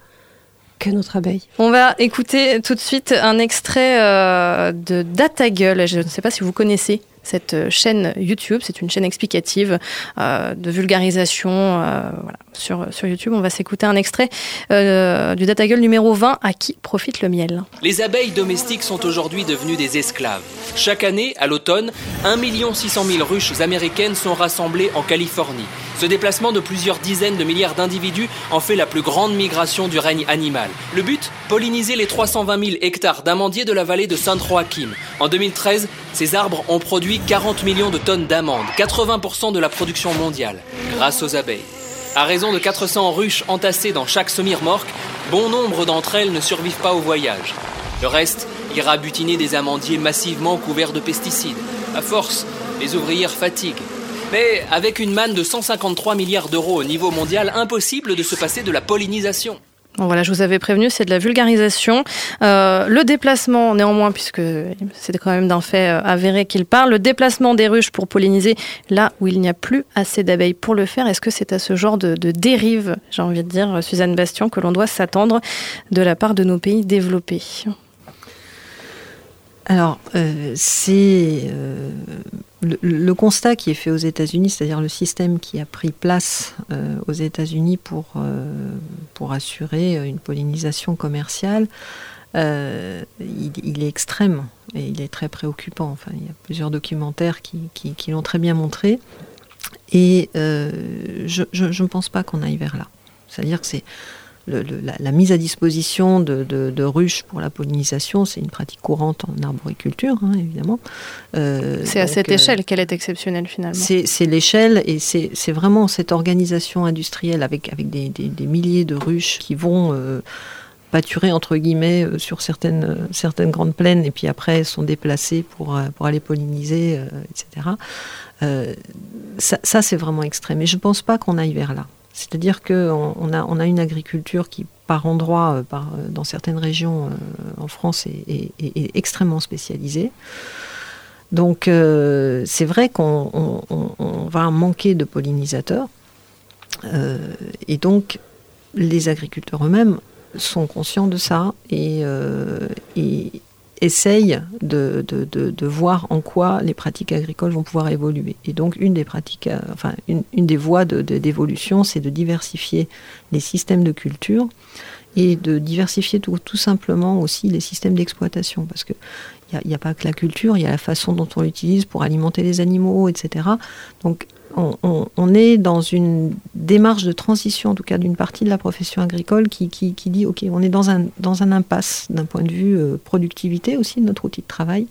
On va écouter tout de suite un extrait euh, de Data Gueule. Je ne sais pas si vous connaissez cette euh, chaîne YouTube. C'est une chaîne explicative euh, de vulgarisation euh, voilà, sur, sur YouTube. On va s'écouter un extrait du Data Gueule numéro 20, À qui profite le miel? Les abeilles domestiques sont aujourd'hui devenues des esclaves. Chaque année, à l'automne, 1 600 000 ruches américaines sont rassemblées en Californie. Ce déplacement de plusieurs dizaines de milliards d'individus en fait la plus grande migration du règne animal. Le but Polliniser les 320 000 hectares d'amandiers de la vallée de Saint-Joachim. En 2013, ces arbres ont produit 40 millions de tonnes d'amandes, 80% de la production mondiale, grâce aux abeilles. À raison de 400 ruches entassées dans chaque semi-remorque, bon nombre d'entre elles ne survivent pas au voyage. Le reste ira butiner des amandiers massivement couverts de pesticides. À force, les ouvrières fatiguent. Mais avec une manne de 153 milliards d'euros au niveau mondial, impossible de se passer de la pollinisation. Bon, voilà, je vous avais prévenu, c'est de la vulgarisation. Euh, le déplacement, néanmoins, puisque c'est quand même d'un fait euh, avéré qu'il parle, le déplacement des ruches pour polliniser là où il n'y a plus assez d'abeilles pour le faire, est-ce que c'est à ce genre de, de dérive, j'ai envie de dire, Suzanne Bastion, que l'on doit s'attendre de la part de nos pays développés? Alors, euh, c'est euh, le, constat qui est fait aux États-Unis, c'est-à-dire le système qui a pris place euh, aux États-Unis pour, pour assurer une pollinisation commerciale, il, est extrême et il est très préoccupant. Enfin, il y a plusieurs documentaires qui, qui- qui l'ont très bien montré. Et je ne pense pas qu'on aille vers là. C'est-à-dire que c'est le- le- la, la mise à disposition de, de- de ruches pour la pollinisation, c'est une pratique courante en arboriculture, hein, évidemment. Euh, C'est à cette euh, échelle qu'elle est exceptionnelle finalement. c'est l'échelle et c'est vraiment cette organisation industrielle avec, avec des, des- des milliers de ruches qui vont euh, pâturer entre guillemets euh, sur certaines, euh, certaines grandes plaines et puis après sont déplacées pour, euh, pour aller polliniser, etc. Ça, ça, c'est vraiment extrême et je ne pense pas qu'on aille vers là. C'est-à-dire qu'on on a, une agriculture qui, par endroits, euh, euh, dans certaines régions euh, en France, est, extrêmement spécialisée. Donc, c'est vrai qu'on on- on- on va manquer de pollinisateurs. Et donc, les agriculteurs eux-mêmes sont conscients de ça et essayent de, voir en quoi les pratiques agricoles vont pouvoir évoluer. Et donc, une des pratiques, euh, enfin, une, des voies d'évolution, c'est de diversifier les systèmes de culture et de diversifier tout, simplement aussi les systèmes d'exploitation. Parce que il n'y a, pas que la culture, il y a la façon dont on l'utilise pour alimenter les animaux, etc. Donc on, on- on est dans une démarche de transition, en tout cas d'une partie de la profession agricole, qui, qui- qui dit, OK, on est dans un, dans un impasse d'un point de vue euh, productivité aussi de notre outil de travail,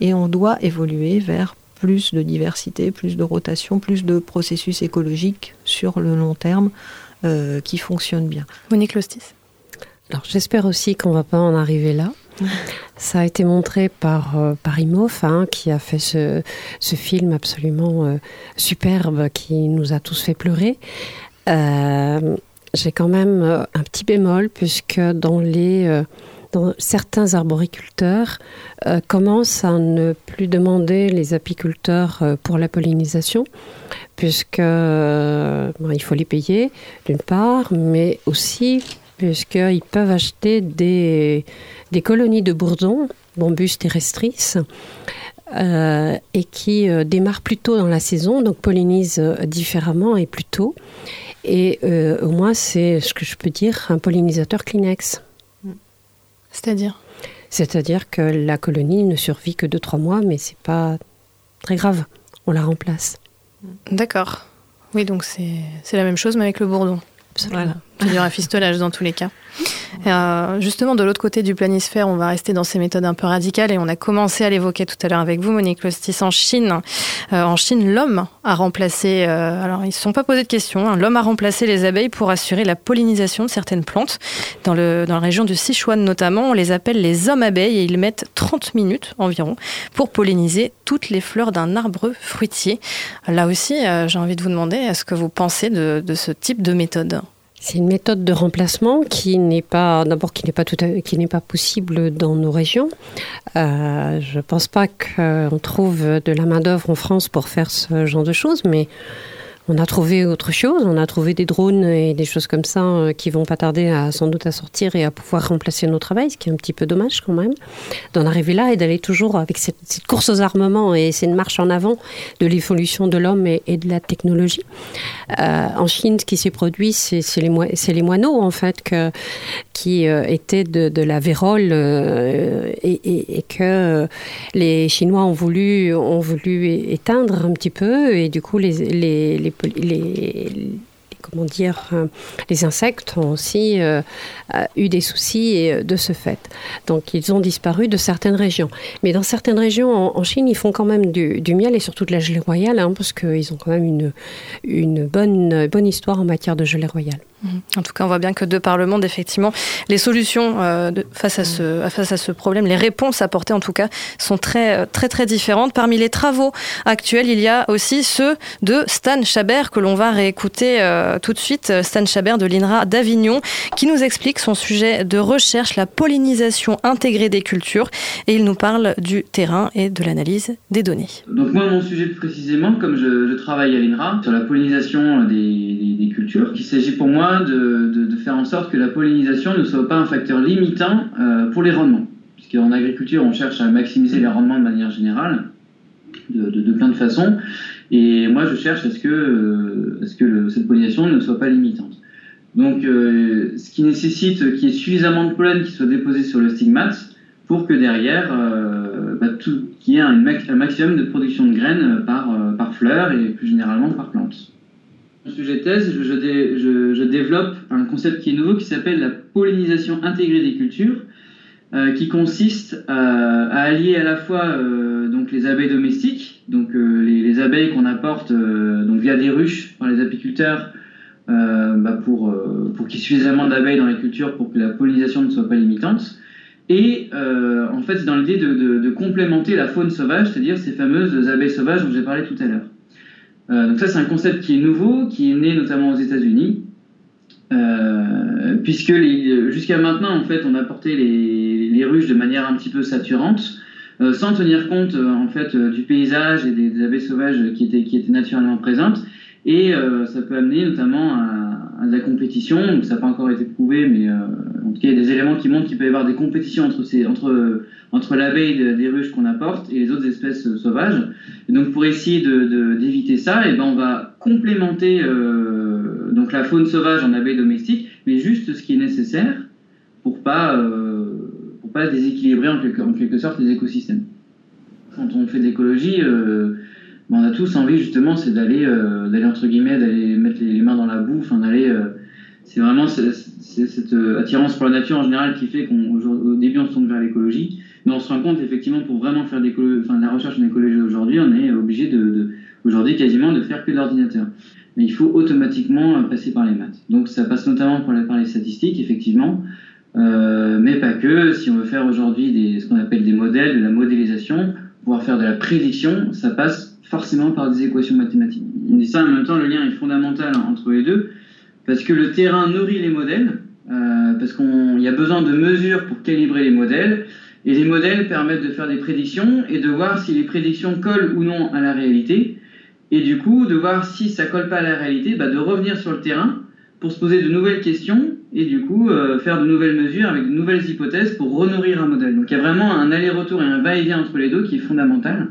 et on doit évoluer vers plus de diversité, plus de rotation, plus de processus écologiques sur le long terme euh, qui fonctionnent bien. Monique Lostis. Alors j'espère aussi qu'on va pas en arriver là. Ça a été montré par, euh, hein, qui a fait ce, film absolument euh, superbe qui nous a tous fait pleurer. Euh, J'ai quand même euh, un petit bémol, puisque dans, les, dans certains arboriculteurs commencent à ne plus demander les apiculteurs pour la pollinisation, puisque faut les payer d'une part, mais aussi puisqu'ils peuvent acheter des, des colonies de bourdons, Bombus terrestris, euh, et qui euh, démarrent plus tôt dans la saison, donc pollinisent euh, différemment et plus tôt. Et au moins, c'est ce que je peux dire, un pollinisateur Kleenex. C'est-à-dire? C'est-à-dire que la colonie ne survit que 2-3 mois, mais c'est pas très grave. On la remplace. D'accord. Oui, donc c'est la même chose, mais avec le bourdon. Voilà. Il y aura fistolage dans tous les cas. Euh, justement, de l'autre côté du planisphère, on va rester dans ces méthodes un peu radicales et on a commencé à l'évoquer tout à l'heure avec vous, Monique Lostis, en Chine. Euh, en Chine, l'homme a remplacé, euh, alors ils ne se sont pas posé de questions, hein, l'homme a remplacé les abeilles pour assurer la pollinisation de certaines plantes. Dans, le, dans la région du Sichuan notamment, on les appelle les hommes abeilles et ils mettent 30 minutes environ pour polliniser toutes les fleurs d'un arbre fruitier. Là aussi, euh, j'ai envie de vous demander, est-ce que vous pensez de, de ce type de méthode? C'est une méthode de remplacement qui n'est pas, d'abord, qui n'est pas tout qui n'est pas possible dans nos régions. Euh, je pense pas qu'on trouve de la main d'œuvre en France pour faire ce genre de choses, mais on a trouvé autre chose. On a trouvé des drones et des choses comme ça euh, qui vont pas tarder à sans doute à sortir et à pouvoir remplacer nos travail, ce qui est un petit peu dommage quand même d'en arriver là et d'aller toujours avec cette, cette course aux armements et c'est une marche en avant de l'évolution de l'homme et, de la technologie. Euh, en Chine, ce qui s'est produit, c'est les, les moineaux, en fait, que, qui euh, étaient de, la vérole euh, et, que euh, les Chinois ont voulu, ont voulu éteindre un petit peu. Et du coup, les, les, les, comment dire, les insectes ont aussi eu des soucis de ce fait. Donc, ils ont disparu de certaines régions. Mais dans certaines régions en, Chine, ils font quand même du, du miel et surtout de la gelée royale, hein, parce qu'ils ont quand même une, une bonne, bonne histoire en matière de gelée royale. En tout cas, on voit bien que de par le monde, effectivement, les solutions euh, de, face, à ce, face à ce problème, les réponses apportées en tout cas, sont très, euh, très, très différentes. Parmi les travaux actuels, il y a aussi ceux de Stan Chabert que l'on va réécouter euh, tout de suite. Stan Chabert de l'INRA d'Avignon, qui nous explique son sujet de recherche, la pollinisation intégrée des cultures. Et il nous parle du terrain et de l'analyse des données. Donc moi, mon sujet précisément, comme je, je travaille à l'INRA, sur la pollinisation des, des, des cultures, il s'agit pour moi de, faire en sorte que la pollinisation ne soit pas un facteur limitant euh, pour les rendements. Puisqu'en agriculture, on cherche à maximiser les rendements de manière générale, de, plein de façons. Et moi, je cherche à ce que, euh, cette pollinisation ne soit pas limitante. Donc, euh, ce qui nécessite qu'il y ait suffisamment de pollen qui soit déposé sur le stigmate pour que derrière, bah, qu'il y ait un, un, maximum de production de graines par, par fleur et plus généralement par plante. Sujet thèse, je, je, je, développe un concept qui est nouveau qui s'appelle la pollinisation intégrée des cultures, euh, qui consiste à, à, allier à la fois euh, donc les abeilles domestiques, donc euh, les, les, abeilles qu'on apporte donc via des ruches par les apiculteurs bah pour, pour qu'il y ait suffisamment d'abeilles dans les cultures pour que la pollinisation ne soit pas limitante. Et en fait, c'est dans l'idée de, de, de complémenter la faune sauvage, c'est-à-dire ces fameuses abeilles sauvages dont j'ai parlé tout à l'heure. Euh, donc ça, c'est un concept qui est nouveau, qui est né notamment aux États-Unis, euh, puisque jusqu'à maintenant, en fait, on apportait les, les, ruches de manière un petit peu saturante, euh, sans tenir compte en fait du paysage et des, abeilles sauvages qui étaient, qui étaient naturellement présentes, et ça peut amener notamment à, à de la compétition. Donc ça n'a pas encore été prouvé, mais il y a des éléments qui montrent qu'il peut y avoir des compétitions entre, ces, entre, l'abeille de, des ruches qu'on apporte et les autres espèces euh, sauvages. Et donc pour essayer d'éviter ça, eh ben on va complémenter euh, donc la faune sauvage en abeilles domestiques, mais juste ce qui est nécessaire pour pas euh, pour pas déséquilibrer en quelque, sorte les écosystèmes. Quand on fait de l'écologie, ben on a tous envie justement, d'aller entre guillemets, d'aller mettre les, mains dans la boue, d'aller c'est vraiment cette attirance pour la nature en général qui fait qu'au début on se tourne vers l'écologie, mais on se rend compte effectivement pour vraiment faire enfin, de la recherche en écologie aujourd'hui, on est obligé de, de aujourd'hui quasiment de faire que de l'ordinateur. Mais il faut automatiquement passer par les maths. Donc ça passe notamment par, par les statistiques, effectivement, euh, mais pas que. Si on veut faire aujourd'hui ce qu'on appelle des modèles, de la modélisation, pouvoir faire de la prédiction, ça passe forcément par des équations mathématiques. On dit ça en même temps, le lien est fondamental entre les deux parce que le terrain nourrit les modèles, euh, parce qu'il y a besoin de mesures pour calibrer les modèles, et les modèles permettent de faire des prédictions et de voir si les prédictions collent ou non à la réalité, et du coup de voir si ça colle pas à la réalité, bah, de revenir sur le terrain pour se poser de nouvelles questions et du coup euh, faire de nouvelles mesures avec de nouvelles hypothèses pour renourrir un modèle. Donc il y a vraiment un aller-retour et un va-et-vient entre les deux qui est fondamental.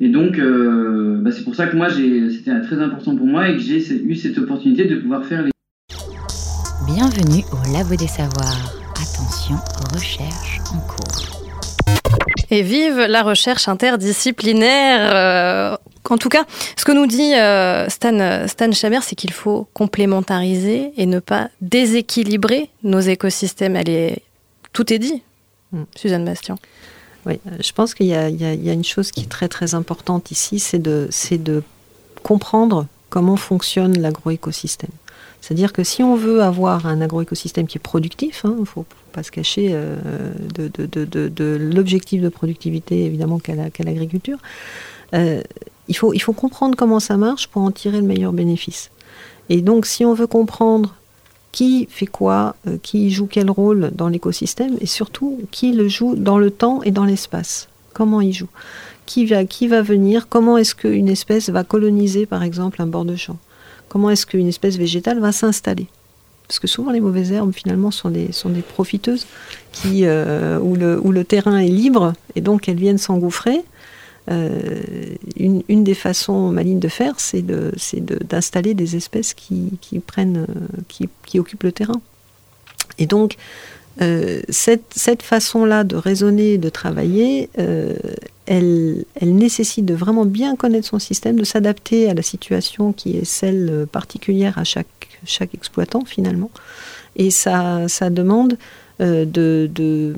Et donc, euh, bah c'est pour ça que moi, c'était très important pour moi et que j'ai eu cette opportunité de pouvoir faire les Bienvenue au Labo des Savoirs. Attention, recherche en cours. Et vive la recherche interdisciplinaire euh, En tout cas, ce que nous dit euh, Stan, Stan Chabert, c'est qu'il faut complémentariser et ne pas déséquilibrer nos écosystèmes. Elle est... Tout est dit, mm. Suzanne Bastien. Oui, je pense qu'il y, y, y, a une chose qui est très très importante ici, c'est de, de comprendre comment fonctionne l'agroécosystème. C'est-à-dire que si on veut avoir un agroécosystème qui est productif, il hein, ne faut pas se cacher euh, de, l'objectif de productivité évidemment qu'a l'agriculture, euh, il, faut, il faut comprendre comment ça marche pour en tirer le meilleur bénéfice. Et donc si on veut comprendre qui fait quoi, euh, qui joue quel rôle dans l'écosystème, et surtout qui le joue dans le temps et dans l'espace, comment il joue, qui va, qui va venir, comment est-ce qu'une espèce va coloniser par exemple un bord de champ comment est-ce qu'une espèce végétale va s'installer. Parce que souvent les mauvaises herbes finalement sont des, profiteuses qui, euh, où, le, terrain est libre et donc elles viennent s'engouffrer. Euh, une, des façons malines de faire, c'est d'installer de, des espèces qui, prennent, qui, qui, occupent le terrain. Et donc, euh, cette, façon-là de raisonner, de travailler, euh, elle, nécessite de vraiment bien connaître son système, de s'adapter à la situation qui est celle particulière à chaque, exploitant finalement. Et ça, ça demande euh, de, de,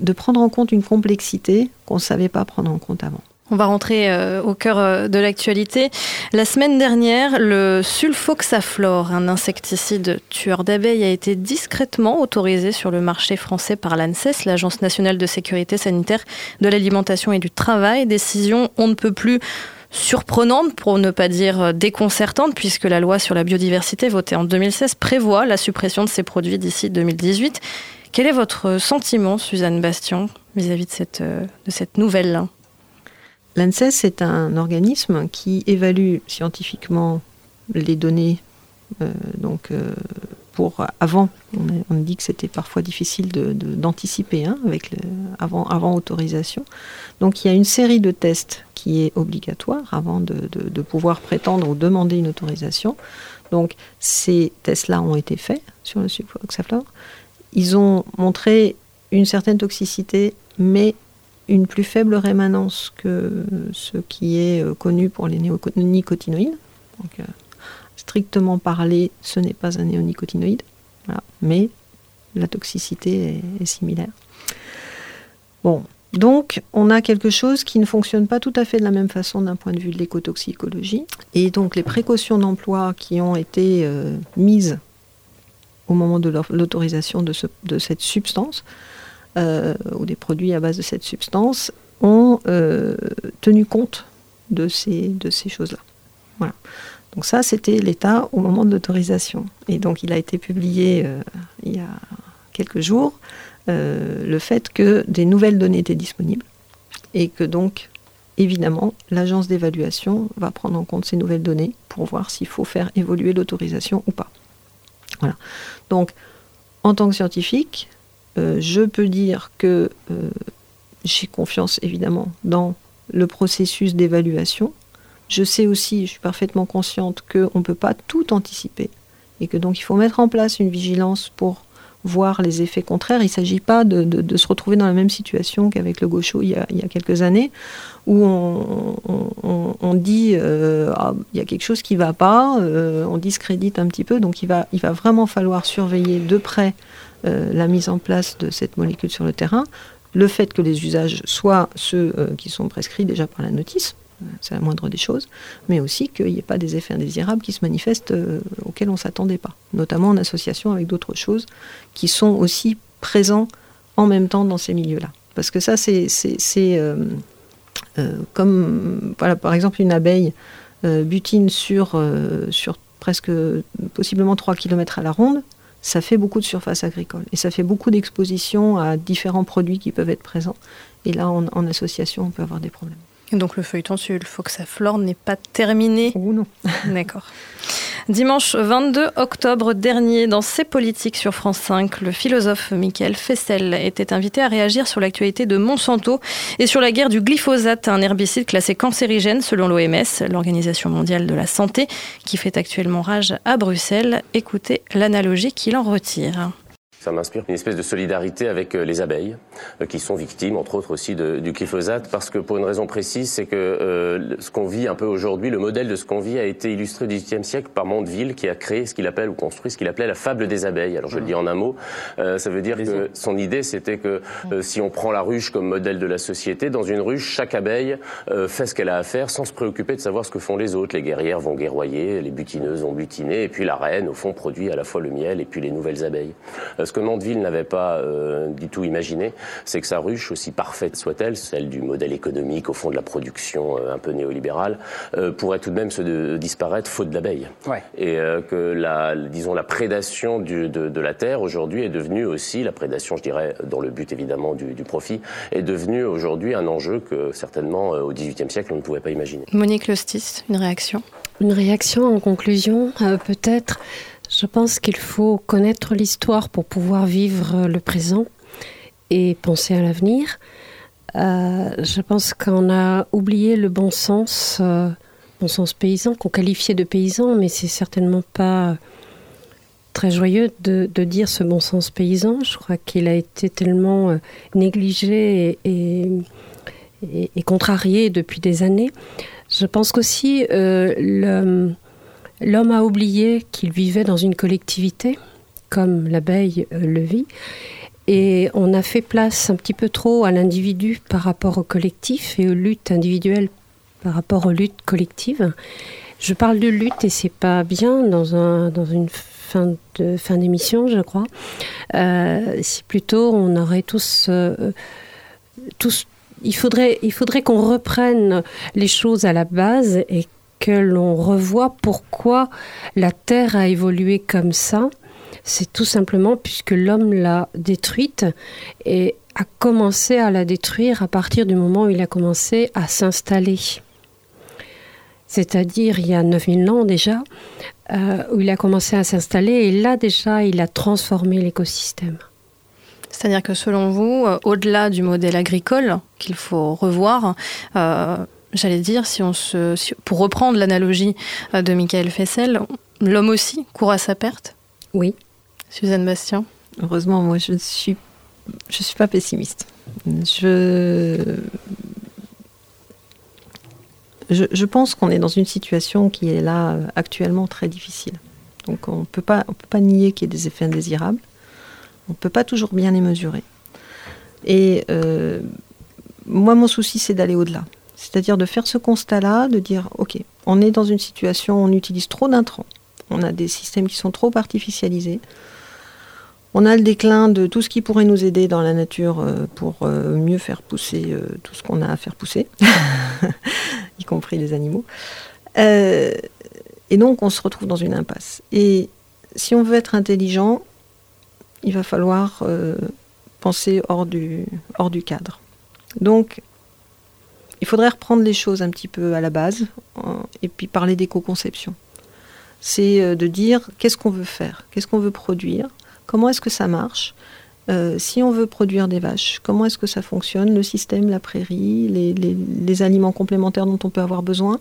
de, prendre en compte une complexité qu'on ne savait pas prendre en compte avant. On va rentrer euh, au cœur euh, de l'actualité. La semaine dernière, le sulfoxaflor, un insecticide tueur d'abeilles, a été discrètement autorisé sur le marché français par l'ANSES, l'Agence nationale de sécurité sanitaire de l'alimentation et du travail. Décision on ne peut plus surprenante, pour ne pas dire déconcertante, puisque la loi sur la biodiversité votée en 2016 prévoit la suppression de ces produits d'ici 2018. Quel est votre sentiment, Suzanne Bastion, vis-à-vis de cette, euh, de cette nouvelle? L'ANSES est un organisme qui évalue scientifiquement les données. euh, donc, euh, pour avant, on a, dit que c'était parfois difficile de- de- d'anticiper hein, avec avant, autorisation. Donc, il y a une série de tests qui est obligatoire avant de pouvoir prétendre ou demander une autorisation. Donc, ces tests-là ont été faits sur le sulfoxaflor. Ils ont montré une certaine toxicité, mais une plus faible rémanence que ce qui est euh, connu pour les néonicotinoïdes. Donc, euh, strictement parlé, ce n'est pas un néonicotinoïde, mais la toxicité est, similaire. Bon, donc on a quelque chose qui ne fonctionne pas tout à fait de la même façon d'un point de vue de l'écotoxicologie. Et donc les précautions d'emploi qui ont été euh, mises au moment de l'autorisation de, ce- de cette substance, ou des produits à base de cette substance, ont euh, tenu compte de ces, de ces choses-là. Voilà. Donc ça, c'était l'état au moment de l'autorisation. Et donc il a été publié euh, il y a quelques jours euh, le fait que des nouvelles données étaient disponibles et que donc, évidemment, l'agence d'évaluation va prendre en compte ces nouvelles données pour voir s'il faut faire évoluer l'autorisation ou pas. Voilà. Donc, en tant que scientifique, euh, je peux dire que euh, j'ai confiance évidemment dans le processus d'évaluation. Je sais aussi, je suis parfaitement consciente qu'on ne peut pas tout anticiper et que donc il faut mettre en place une vigilance pour voir les effets contraires. Il ne s'agit pas de, se retrouver dans la même situation qu'avec le gaucho il y a, il y a quelques années, où on, dit euh, Ah, il y a quelque chose qui ne va pas, euh, on discrédite un petit peu, donc il va vraiment falloir surveiller de près euh, la mise en place de cette molécule sur le terrain, le fait que les usages soient ceux euh, qui sont prescrits déjà par la notice, euh, c'est la moindre des choses, mais aussi qu'il n'y ait pas des effets indésirables qui se manifestent auxquels on ne s'attendait pas, notamment en association avec d'autres choses qui sont aussi présents en même temps dans ces milieux-là. Parce que ça, c'est comme, par exemple, une abeille butine sur, sur presque possiblement 3 km à la ronde, ça fait beaucoup de surface agricole et ça fait beaucoup d'exposition à différents produits qui peuvent être présents. Et là, en, association, on peut avoir des problèmes. Et donc le feuilleton sulfoxaflor n'est pas terminé. Ou non. D'accord. Dimanche 22 octobre dernier, dans C'est politique sur France 5, le philosophe Michael Fessel était invité à réagir sur l'actualité de Monsanto et sur la guerre du glyphosate, un herbicide classé cancérigène selon l'OMS, l'Organisation mondiale de la santé, qui fait actuellement rage à Bruxelles. Écoutez l'analogie qu'il en retire. Ça m'inspire une espèce de solidarité avec euh, les abeilles, euh, qui sont victimes, entre autres aussi, de- du glyphosate, parce que pour une raison précise, c'est que euh, ce qu'on vit un peu aujourd'hui, le modèle de ce qu'on vit a été illustré au XVIIIe siècle par Mondeville, qui a créé ce qu'il appelle, ou construit ce qu'il appelait la fable des abeilles. Alors je le dis en un mot, euh, ça veut dire que son idée, c'était que euh, si on prend la ruche comme modèle de la société, dans une ruche, chaque abeille euh, fait ce qu'elle a à faire sans se préoccuper de savoir ce que font les autres. Les guerrières vont guerroyer, les butineuses vont butiner, et puis la reine, au fond, produit à la fois le miel et puis les nouvelles abeilles. Ce que Mandeville n'avait pas euh, du tout imaginé, c'est que sa ruche, aussi parfaite soit-elle, celle du modèle économique, au fond de la production euh, un peu néolibérale, euh, pourrait tout de même se de- disparaître faute d'abeilles. Ouais. Et euh, que la, disons, la prédation du- de, de la terre aujourd'hui est devenue aussi, la prédation, je dirais, dans le but évidemment du, du profit, est devenue aujourd'hui un enjeu que certainement euh, au XVIIIe siècle on ne pouvait pas imaginer. Monique Lostis, une réaction? Une réaction en conclusion, euh, peut-être. Je pense qu'il faut connaître l'histoire pour pouvoir vivre le présent et penser à l'avenir. Euh, je pense qu'on a oublié le bon sens, euh, bon sens paysan, qu'on qualifiait de paysan, mais c'est certainement pas très joyeux de, dire ce bon sens paysan. Je crois qu'il a été tellement euh, négligé et contrarié depuis des années. Je pense qu'aussi euh, le- l'homme a oublié qu'il vivait dans une collectivité, comme l'abeille euh, le vit, Et on a fait place un petit peu trop à l'individu par rapport au collectif et aux luttes individuelles par rapport aux luttes collectives. Je parle de lutte et c'est pas bien dans, un, dans une fin de fin d'émission, je crois. Euh, c'est plutôt, on aurait tous, euh, tous il faudrait, il faudrait qu'on reprenne les choses à la base et que l'on revoie pourquoi la Terre a évolué comme ça. C'est tout simplement puisque l'homme l'a détruite et a commencé à la détruire à partir du moment où il a commencé à s'installer. C'est-à-dire il y a 9000 ans déjà, euh, où il a commencé à s'installer et là déjà il a transformé l'écosystème. C'est-à-dire que selon vous, euh, au-delà du modèle agricole qu'il faut revoir, euh, j'allais dire, si on se, si- pour reprendre l'analogie euh, de Michael Fessel, l'homme aussi court à sa perte? Oui. Suzanne Bastien? Heureusement, moi, je ne suis, je suis pas pessimiste. Je, je, je pense qu'on est dans une situation qui est là euh, actuellement très difficile. Donc on peut pas, on peut pas nier qu'il y ait des effets indésirables. On peut pas toujours bien les mesurer. Et euh, moi, mon souci, c'est d'aller au-delà. C'est-à-dire de faire ce constat-là, de dire, OK, on est dans une situation où on utilise trop d'intrants. On a des systèmes qui sont trop artificialisés. On a le déclin de tout ce qui pourrait nous aider dans la nature euh, pour euh, mieux faire pousser euh, tout ce qu'on a à faire pousser, y compris les animaux. Et donc on se retrouve dans une impasse. Et si on veut être intelligent, il va falloir penser hors du, hors du cadre. Donc il faudrait reprendre les choses un petit peu à la base euh, et puis parler d'éco-conception. C'est euh, de dire qu'est-ce qu'on veut faire, qu'est-ce qu'on veut produire, comment est-ce que ça marche? Euh, Si on veut produire des vaches, comment est-ce que ça fonctionne Le système, la prairie, les, aliments complémentaires dont on peut avoir besoin?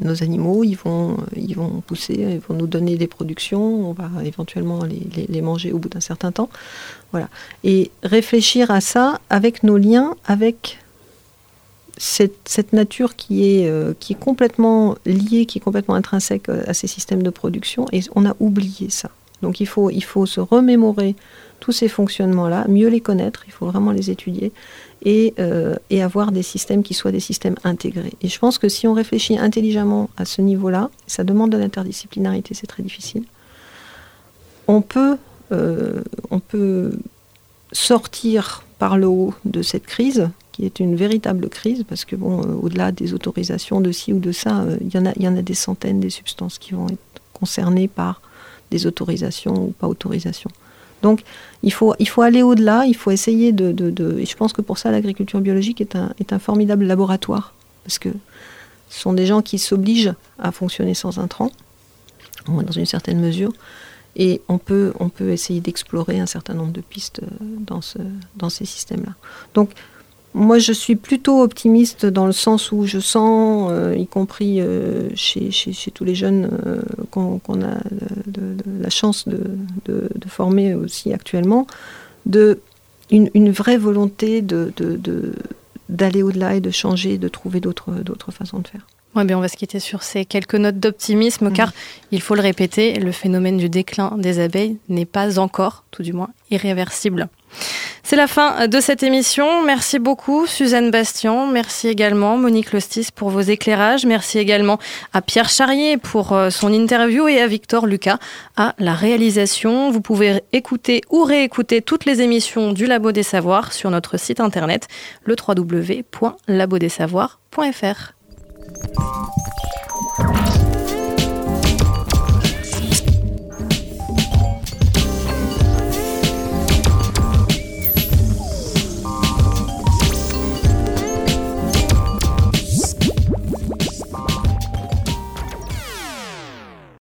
Nos animaux, ils vont, ils vont pousser, ils vont nous donner des productions, on va éventuellement les manger au bout d'un certain temps. Voilà. Et réfléchir à ça avec nos liens, avec cette, nature qui est, euh, qui est complètement liée, qui est complètement intrinsèque euh, à ces systèmes de production, et on a oublié ça. Donc il faut, il faut se remémorer tous ces fonctionnements-là, mieux les connaître, il faut vraiment les étudier, et, euh, et avoir des systèmes qui soient des systèmes intégrés. Et je pense que si on réfléchit intelligemment à ce niveau-là, ça demande de l'interdisciplinarité, c'est très difficile, on peut, on peut sortir par le haut de cette crise, qui est une véritable crise, parce que bon, euh, au-delà des autorisations de ci ou de ça, euh, il y, en a- il y en a des centaines des substances qui vont être concernées par des autorisations ou pas autorisations. Donc il faut, il faut aller au-delà, il faut essayer de, de- Et je pense que pour ça, l'agriculture biologique est un, est un formidable laboratoire, parce que ce sont des gens qui s'obligent à fonctionner sans intrants, dans une certaine mesure, et on peut, on peut essayer d'explorer un certain nombre de pistes euh, dans, ce, dans ces systèmes-là. Donc moi, je suis plutôt optimiste dans le sens où je sens, euh, y compris euh, chez, chez- chez tous les jeunes euh, qu'on a de- de- de la chance de, former aussi actuellement, de une, une vraie volonté d'aller au-delà et de changer, de trouver d'autres façons de faire. Ouais, ben on va se quitter sur ces quelques notes d'optimisme, car il faut le répéter, le phénomène du déclin des abeilles n'est pas encore, tout du moins, irréversible. C'est la fin de cette émission. Merci beaucoup Suzanne Bastien. Merci également Monique Lostis pour vos éclairages. Merci également à Pierre Charrier pour euh, son interview et à Victor Lucas à la réalisation. Vous pouvez écouter ou réécouter toutes les émissions du Labo des Savoirs sur notre site internet le www.labodessavoirs.fr.